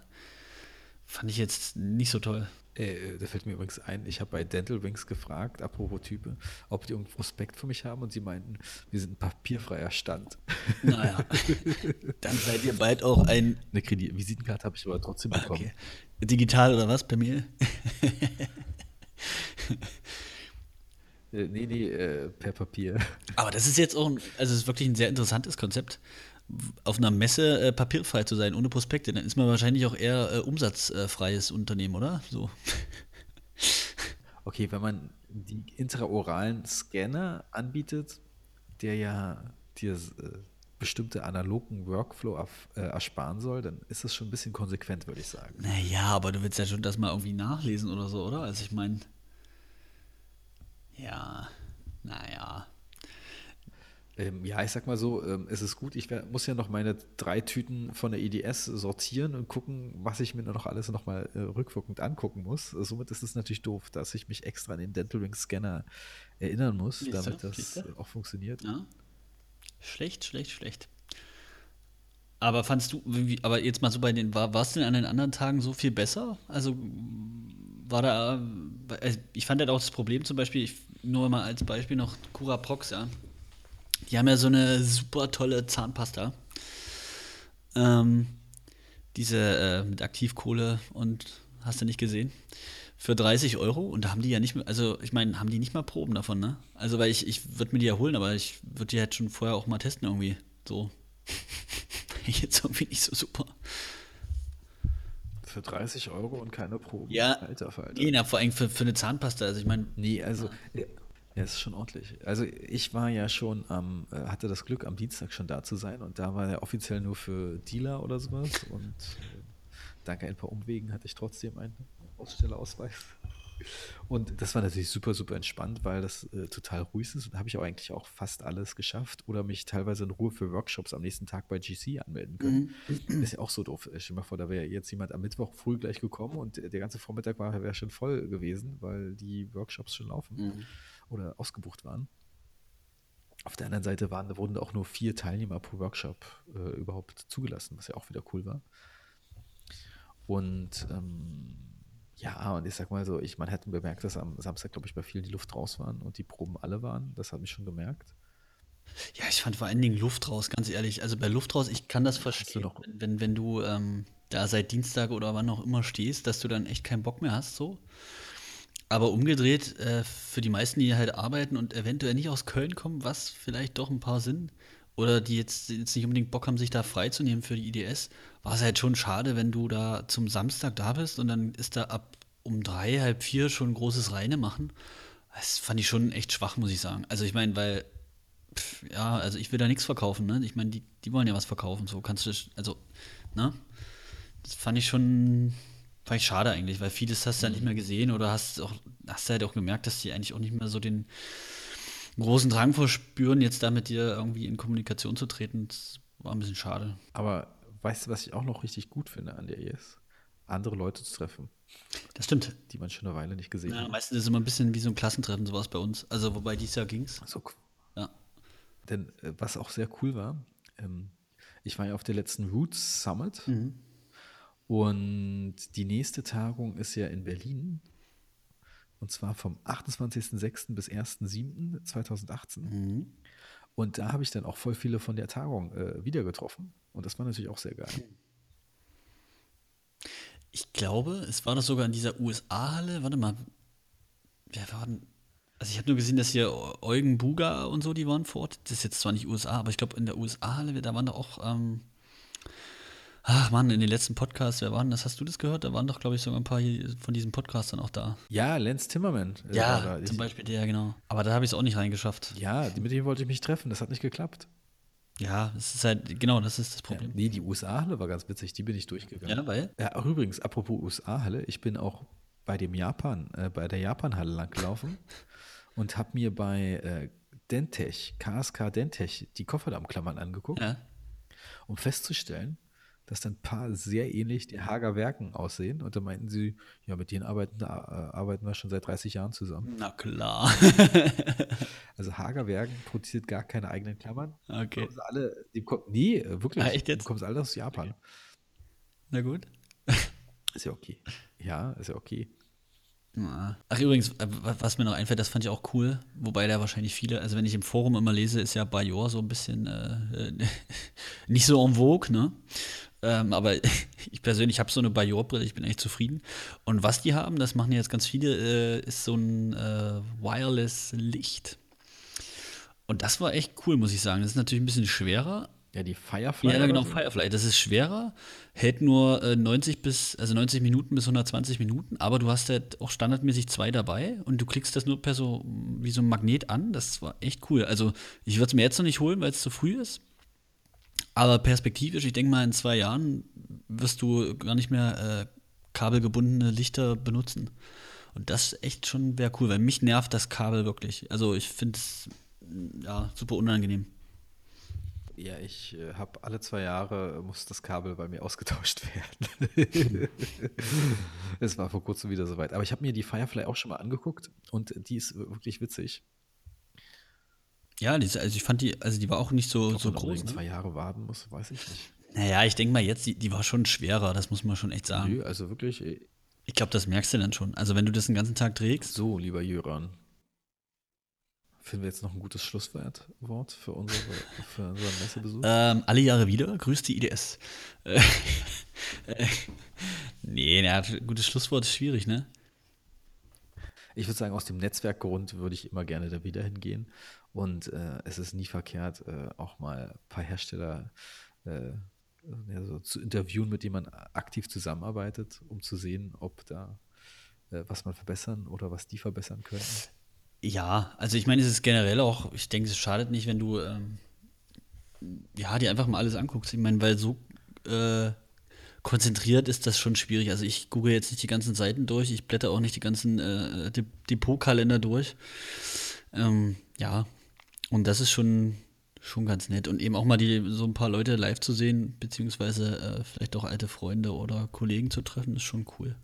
fand ich jetzt nicht so toll. Äh, da fällt mir übrigens ein, ich habe bei Dental Wings gefragt, apropos Type, ob die irgendeinen Prospekt für mich haben und sie meinten, wir sind ein papierfreier Stand. Naja, dann seid ihr bald auch ein. Eine Kredit Visitenkarte habe ich aber trotzdem bekommen. Okay. Digital oder was bei mir? äh, nee, nee, äh, per Papier. Aber das ist jetzt auch, ein, also es ist wirklich ein sehr interessantes Konzept auf einer Messe äh, papierfrei zu sein, ohne Prospekte, dann ist man wahrscheinlich auch eher äh, umsatzfreies Unternehmen, oder? So. Okay, wenn man die intraoralen Scanner anbietet, der ja dir äh, bestimmte analogen Workflow äh, ersparen soll, dann ist das schon ein bisschen konsequent, würde ich sagen. Naja, aber du willst ja schon das mal irgendwie nachlesen oder so, oder? Also ich meine, ja, naja. Ähm, ja, ich sag mal so, ähm, es ist gut. Ich wär, muss ja noch meine drei Tüten von der EDS sortieren und gucken, was ich mir noch alles nochmal äh, rückwirkend angucken muss. Somit ist es natürlich doof, dass ich mich extra an den Dental Ring Scanner erinnern muss, Siehste? damit das Siehste? auch funktioniert. Ja. Schlecht, schlecht, schlecht. Aber fandst du, wie, aber jetzt mal so bei den, war es denn an den anderen Tagen so viel besser? Also war da, äh, ich fand halt auch das Problem zum Beispiel, ich, nur mal als Beispiel noch Cura Prox, ja die haben ja so eine super tolle Zahnpasta. Ähm, diese äh, mit Aktivkohle und hast du nicht gesehen? Für 30 Euro und da haben die ja nicht mehr, also ich meine, haben die nicht mal Proben davon, ne? Also, weil ich, ich würde mir die ja holen, aber ich würde die halt schon vorher auch mal testen irgendwie. So. Jetzt irgendwie nicht so super. Für 30 Euro und keine Probe. Ja. Alter Falter. Nee, na, vor allem für, für eine Zahnpasta. Also ich meine. Nee, also. Ja. Ja, ist schon ordentlich. Also ich war ja schon am, äh, hatte das Glück, am Dienstag schon da zu sein und da war er offiziell nur für Dealer oder sowas und äh, dank ein paar Umwegen hatte ich trotzdem einen Ausstellerausweis. Und das war natürlich super, super entspannt, weil das äh, total ruhig ist. Und habe ich auch eigentlich auch fast alles geschafft oder mich teilweise in Ruhe für Workshops am nächsten Tag bei GC anmelden können. Mhm. Ist ja auch so doof. Stell dir mal vor, da wäre jetzt jemand am Mittwoch früh gleich gekommen und der ganze Vormittag wäre schon voll gewesen, weil die Workshops schon laufen. Mhm oder ausgebucht waren. Auf der anderen Seite waren, wurden auch nur vier Teilnehmer pro Workshop äh, überhaupt zugelassen, was ja auch wieder cool war. Und ähm, ja, und ich sag mal so, ich, man hätte bemerkt, dass am Samstag, glaube ich, bei vielen die Luft raus waren und die Proben alle waren. Das habe ich schon gemerkt. Ja, ich fand vor allen Dingen Luft raus, ganz ehrlich. Also bei Luft raus, ich kann das verstehen, noch, wenn, wenn du ähm, da seit Dienstag oder wann auch immer stehst, dass du dann echt keinen Bock mehr hast, so. Aber umgedreht, äh, für die meisten, die halt arbeiten und eventuell nicht aus Köln kommen, was vielleicht doch ein paar sind, oder die jetzt, jetzt nicht unbedingt Bock haben, sich da freizunehmen für die IDS, war es halt schon schade, wenn du da zum Samstag da bist und dann ist da ab um drei, halb vier schon großes Reine machen. Das fand ich schon echt schwach, muss ich sagen. Also ich meine, weil, pff, ja, also ich will da nichts verkaufen, ne? Ich meine, die, die wollen ja was verkaufen, so kannst du, also, ne? Das fand ich schon Fand ich schade eigentlich, weil vieles hast du ja nicht mehr gesehen oder hast auch, hast halt auch gemerkt, dass die eigentlich auch nicht mehr so den großen Drang verspüren, jetzt da mit dir irgendwie in Kommunikation zu treten. Das war ein bisschen schade. Aber weißt du, was ich auch noch richtig gut finde an der ES? Andere Leute zu treffen. Das stimmt. Die man schon eine Weile nicht gesehen ja, hat. Meistens ist es immer ein bisschen wie so ein Klassentreffen, sowas bei uns. Also, wobei dieses Jahr ging es. So, ja. Denn äh, was auch sehr cool war, ähm, ich war ja auf der letzten Roots Summit. Mhm. Und die nächste Tagung ist ja in Berlin. Und zwar vom 28.06. bis 1.07.2018. Mhm. Und da habe ich dann auch voll viele von der Tagung äh, wieder getroffen. Und das war natürlich auch sehr geil. Ich glaube, es war doch sogar in dieser USA-Halle. Warte mal. Wer war denn? Also ich habe nur gesehen, dass hier Eugen Buga und so, die waren vor Ort. Das ist jetzt zwar nicht USA, aber ich glaube in der USA-Halle, da waren da auch ähm, Ach man, in den letzten Podcasts, wer waren das? Hast du das gehört? Da waren doch, glaube ich, sogar ein paar von diesen Podcastern auch da. Ja, Lance Timmerman. Ja, zum Beispiel der, genau. Aber da habe ich es auch nicht reingeschafft. Ja, mit dem wollte ich mich treffen. Das hat nicht geklappt. Ja, das ist halt, genau, das ist das Problem. Ja, nee, die USA-Halle war ganz witzig, die bin ich durchgegangen. Ja, weil? Ja, auch übrigens, apropos USA-Halle, ich bin auch bei dem Japan, äh, bei der Japan-Halle langgelaufen und habe mir bei äh, Dentech, KSK Dentech, die Kofferdammklammern angeguckt, ja. um festzustellen, dass dann ein paar sehr ähnlich den Hager Werken aussehen. Und da meinten sie, ja, mit denen arbeiten, äh, arbeiten wir schon seit 30 Jahren zusammen. Na klar. also Hager Werken produziert gar keine eigenen Klammern. Okay. Die alle, die, nee, wirklich. Ah, echt jetzt? Die kommen alle aus Japan. Na gut. Ist ja okay. Ja, ist ja okay. Ach, übrigens, äh, was mir noch einfällt, das fand ich auch cool, wobei da wahrscheinlich viele, also wenn ich im Forum immer lese, ist ja Bajor so ein bisschen äh, nicht so en vogue, ne? Ähm, aber ich persönlich habe so eine Bajor-Brille, ich bin echt zufrieden. Und was die haben, das machen jetzt ganz viele, äh, ist so ein äh, Wireless-Licht. Und das war echt cool, muss ich sagen. Das ist natürlich ein bisschen schwerer. Ja, die Firefly. Ja, genau, so? Firefly. Das ist schwerer, hält nur äh, 90 bis, also 90 Minuten bis 120 Minuten, aber du hast halt auch standardmäßig zwei dabei und du klickst das nur per so, wie so ein Magnet an. Das war echt cool. Also, ich würde es mir jetzt noch nicht holen, weil es zu früh ist. Aber perspektivisch, ich denke mal, in zwei Jahren wirst du gar nicht mehr äh, kabelgebundene Lichter benutzen. Und das echt schon wäre cool, weil mich nervt das Kabel wirklich. Also ich finde es ja, super unangenehm. Ja, ich äh, habe alle zwei Jahre äh, muss das Kabel bei mir ausgetauscht werden. es war vor kurzem wieder soweit. Aber ich habe mir die Firefly auch schon mal angeguckt und die ist wirklich witzig. Ja, die, also ich fand die, also die war auch nicht so, so groß. Ne? zwei Jahre warten muss, weiß ich nicht. Naja, ich denke mal jetzt, die, die war schon schwerer, das muss man schon echt sagen. Nö, also wirklich. Ich glaube, das merkst du dann schon. Also wenn du das den ganzen Tag trägst. So, lieber Jöran. Finden wir jetzt noch ein gutes Schlusswort für, unsere, für unseren Messebesuch? Ähm, alle Jahre wieder. Grüß die IDS. nee, na, gutes Schlusswort ist schwierig, ne? Ich würde sagen, aus dem Netzwerkgrund würde ich immer gerne da wieder hingehen. Und äh, es ist nie verkehrt, äh, auch mal ein paar Hersteller äh, ja, so zu interviewen, mit dem man aktiv zusammenarbeitet, um zu sehen, ob da äh, was man verbessern oder was die verbessern können. Ja, also ich meine, es ist generell auch, ich denke, es schadet nicht, wenn du ähm, ja, dir einfach mal alles anguckst. Ich meine, weil so äh, konzentriert ist das schon schwierig. Also ich google jetzt nicht die ganzen Seiten durch, ich blätter auch nicht die ganzen äh, Depotkalender durch. Ähm, ja, und das ist schon, schon ganz nett. Und eben auch mal die, so ein paar Leute live zu sehen, beziehungsweise äh, vielleicht auch alte Freunde oder Kollegen zu treffen, ist schon cool.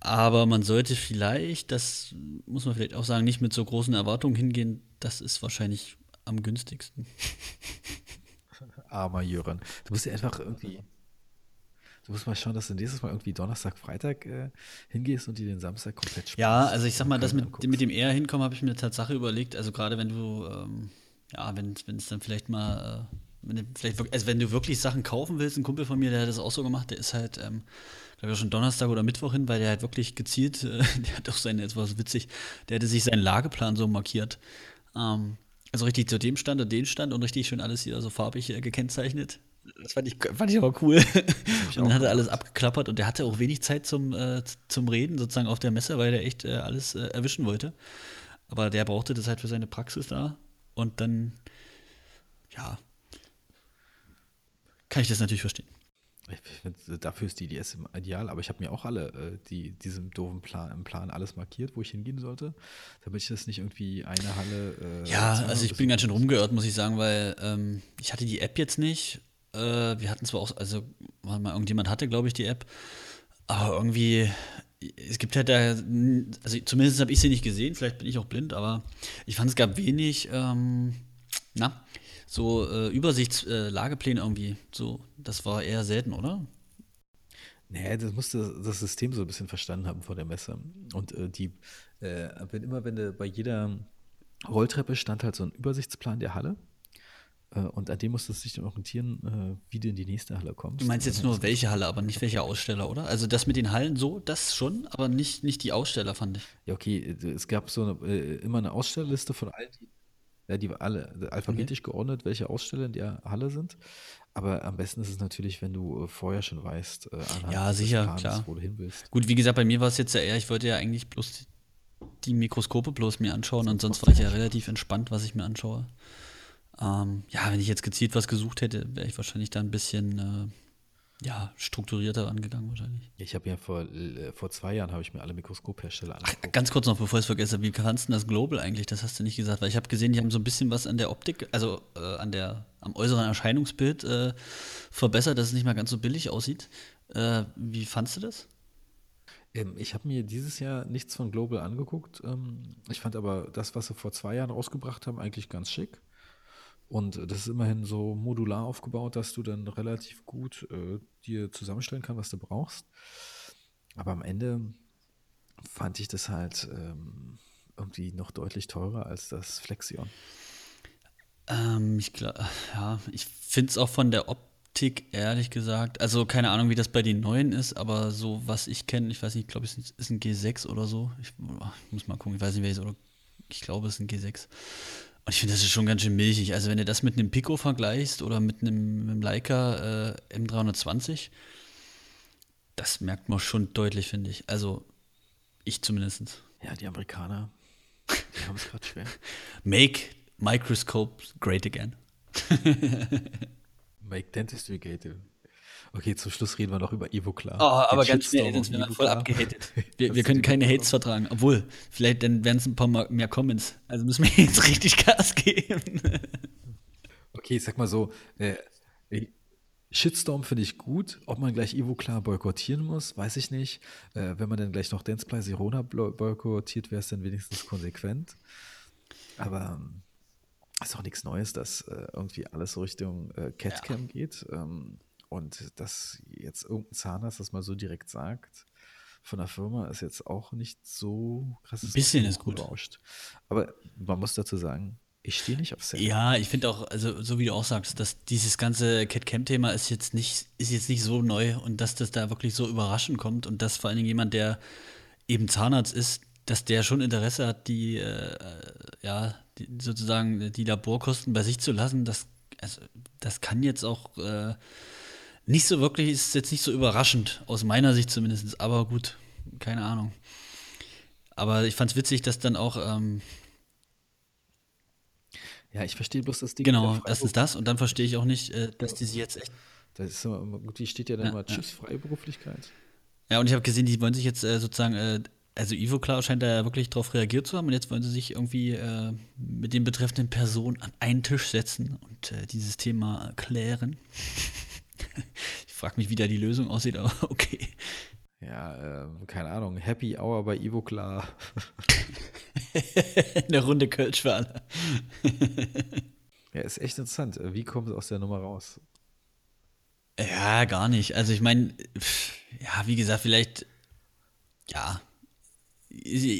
Aber man sollte vielleicht, das muss man vielleicht auch sagen, nicht mit so großen Erwartungen hingehen. Das ist wahrscheinlich am günstigsten. Armer Jöran. Du musst ja einfach irgendwie. Du musst mal schauen, dass du nächstes Mal irgendwie Donnerstag, Freitag äh, hingehst und dir den Samstag komplett spielst. Ja, also ich sag mal, das mit, mit dem eher hinkommen, habe ich mir Tatsache überlegt. Also gerade wenn du, ähm, ja, wenn es dann vielleicht mal, äh, wenn du vielleicht, also wenn du wirklich Sachen kaufen willst, ein Kumpel von mir, der hat das auch so gemacht, der ist halt, ähm, glaube ich, schon Donnerstag oder Mittwoch hin, weil der halt wirklich gezielt, äh, der hat auch seine, jetzt war witzig, der hatte sich seinen Lageplan so markiert. Ähm, also richtig zu dem Stand und den Stand und richtig schön alles hier so farbig äh, gekennzeichnet. Das fand ich, fand ich aber cool. und dann hat er alles abgeklappert und der hatte auch wenig Zeit zum, äh, zum Reden sozusagen auf der Messe, weil er echt äh, alles äh, erwischen wollte. Aber der brauchte das halt für seine Praxis da. Und dann, ja, kann ich das natürlich verstehen. Ich finde, dafür ist die IDS ideal, aber ich habe mir auch alle äh, die diesem doofen Plan im Plan alles markiert, wo ich hingehen sollte, damit ich das nicht irgendwie eine Halle. Äh, ja, also ich bin ganz schön rumgeirrt, muss ich sagen, weil ähm, ich hatte die App jetzt nicht. Äh, wir hatten zwar auch, also mal irgendjemand hatte, glaube ich, die App, aber irgendwie es gibt halt da, also zumindest habe ich sie nicht gesehen, vielleicht bin ich auch blind, aber ich fand es gab wenig, ähm, na, so äh, Übersichtslagepläne äh, irgendwie. So, das war eher selten, oder? Nee, das musste das System so ein bisschen verstanden haben vor der Messe. Und äh, die, äh, wenn immer, wenn du bei jeder Rolltreppe stand halt so ein Übersichtsplan der Halle. Äh, und an dem musstest du dich dann orientieren, äh, wie du in die nächste Halle kommst. Du meinst jetzt nur welche Halle, aber nicht welche Aussteller, oder? Also das mit den Hallen so, das schon, aber nicht, nicht die Aussteller, fand ich. Ja, okay, es gab so eine, immer eine Ausstellerliste von all die ja, die alle alphabetisch okay. geordnet, welche Aussteller in der Halle sind. Aber am besten ist es natürlich, wenn du äh, vorher schon weißt, äh, ja, sicher, Plans, klar. wo du hin willst. Gut, wie gesagt, bei mir war es jetzt ja eher, ich wollte ja eigentlich bloß die Mikroskope bloß mir anschauen und sonst war ich ja relativ entspannt, was ich mir anschaue. Ähm, ja, wenn ich jetzt gezielt was gesucht hätte, wäre ich wahrscheinlich da ein bisschen äh, ja, strukturierter angegangen wahrscheinlich. Ich habe ja vor, äh, vor zwei Jahren habe ich mir alle Mikroskophersteller angeguckt. Ach, ganz kurz noch, bevor ich es vergesse, wie kannst du das Global eigentlich? Das hast du nicht gesagt, weil ich habe gesehen, die haben so ein bisschen was an der Optik, also äh, an der, am äußeren Erscheinungsbild äh, verbessert, dass es nicht mehr ganz so billig aussieht. Äh, wie fandst du das? Ähm, ich habe mir dieses Jahr nichts von Global angeguckt. Ähm, ich fand aber das, was sie vor zwei Jahren rausgebracht haben, eigentlich ganz schick. Und das ist immerhin so modular aufgebaut, dass du dann relativ gut äh, dir zusammenstellen kannst, was du brauchst. Aber am Ende fand ich das halt ähm, irgendwie noch deutlich teurer als das Flexion. Ähm, ich ja, ich finde es auch von der Optik, ehrlich gesagt, also keine Ahnung, wie das bei den neuen ist, aber so, was ich kenne, ich weiß nicht, ich glaube, es ist ein G6 oder so. Ich, ich, muss mal gucken, ich weiß nicht, welches, oder ich glaube, es ist ein G6. Und ich finde, das ist schon ganz schön milchig. Also, wenn du das mit einem Pico vergleichst oder mit einem, mit einem Leica äh, M320, das merkt man schon deutlich, finde ich. Also, ich zumindest. Ja, die Amerikaner, die haben es gerade schwer. Make Microscopes great again. Make dentistry great again. Okay, zum Schluss reden wir noch über Evo klar. Oh, aber ganz schnell, sonst werden wir voll abgehatet. Wir, wir können keine Hates vertragen. Obwohl, vielleicht dann werden es ein paar mehr Comments. Also müssen wir jetzt richtig Gas geben. okay, ich sag mal so, äh, Shitstorm finde ich gut. Ob man gleich Evo klar boykottieren muss, weiß ich nicht. Äh, wenn man dann gleich noch Danceplay Sirona boykottiert, wäre es dann wenigstens konsequent. Aber ähm, ist auch nichts Neues, dass äh, irgendwie alles so Richtung äh, Catcam ja. geht. Ähm, und dass jetzt irgendein Zahnarzt das mal so direkt sagt, von der Firma ist jetzt auch nicht so krass. Ein bisschen ist gut. Rauscht. Aber man muss dazu sagen, ich stehe nicht auf Set. Ja, ich finde auch, also so wie du auch sagst, dass dieses ganze CatCam-Thema ist jetzt nicht, ist jetzt nicht so neu und dass das da wirklich so überraschend kommt und dass vor allen Dingen jemand, der eben Zahnarzt ist, dass der schon Interesse hat, die, äh, ja, die, sozusagen die Laborkosten bei sich zu lassen, das also das kann jetzt auch äh, nicht so wirklich, ist jetzt nicht so überraschend, aus meiner Sicht zumindest, aber gut, keine Ahnung. Aber ich fand es witzig, dass dann auch. Ähm, ja, ich verstehe bloß das Ding. Genau, erstens das und dann verstehe ich auch nicht, äh, dass die sie jetzt echt. Das ist immer, gut, die steht ja dann ja, immer Tschüss, ja. Freiberuflichkeit. Ja, und ich habe gesehen, die wollen sich jetzt äh, sozusagen, äh, also Ivo Klar scheint da ja wirklich darauf reagiert zu haben und jetzt wollen sie sich irgendwie äh, mit den betreffenden Personen an einen Tisch setzen und äh, dieses Thema klären. ich frage mich, wie da die Lösung aussieht, aber okay. Ja, äh, keine Ahnung, Happy Hour bei Ivo Klar. Eine Runde Kölsch für alle. ja, ist echt interessant. Wie kommt es aus der Nummer raus? Ja, gar nicht. Also ich meine, ja, wie gesagt, vielleicht, ja.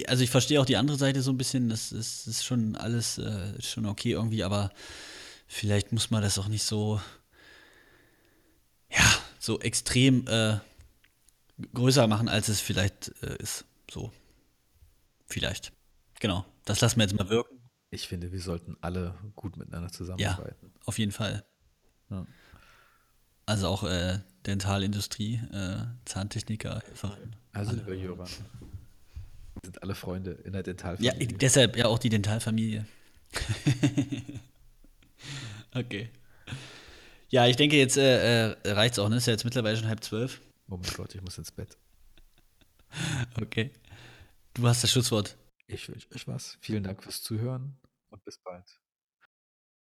Also ich verstehe auch die andere Seite so ein bisschen, das ist, ist schon alles äh, schon okay irgendwie, aber vielleicht muss man das auch nicht so, ja, so extrem äh, größer machen, als es vielleicht äh, ist. So. Vielleicht. Genau. Das lassen wir jetzt mal wirken. Ich finde, wir sollten alle gut miteinander zusammenarbeiten. Ja, auf jeden Fall. Ja. Also auch äh, Dentalindustrie, äh, Zahntechniker, Helferin. Also alle. lieber Hörer. Wir sind alle Freunde in der Dentalfamilie. Ja, deshalb ja auch die Dentalfamilie. okay. Ja, ich denke, jetzt äh, äh reicht es auch, ne? Ist ja jetzt mittlerweile schon halb zwölf. Oh mein Gott, ich muss ins Bett. Okay. Du hast das Schlusswort. Ich wünsche euch was. Vielen Dank fürs Zuhören und bis bald.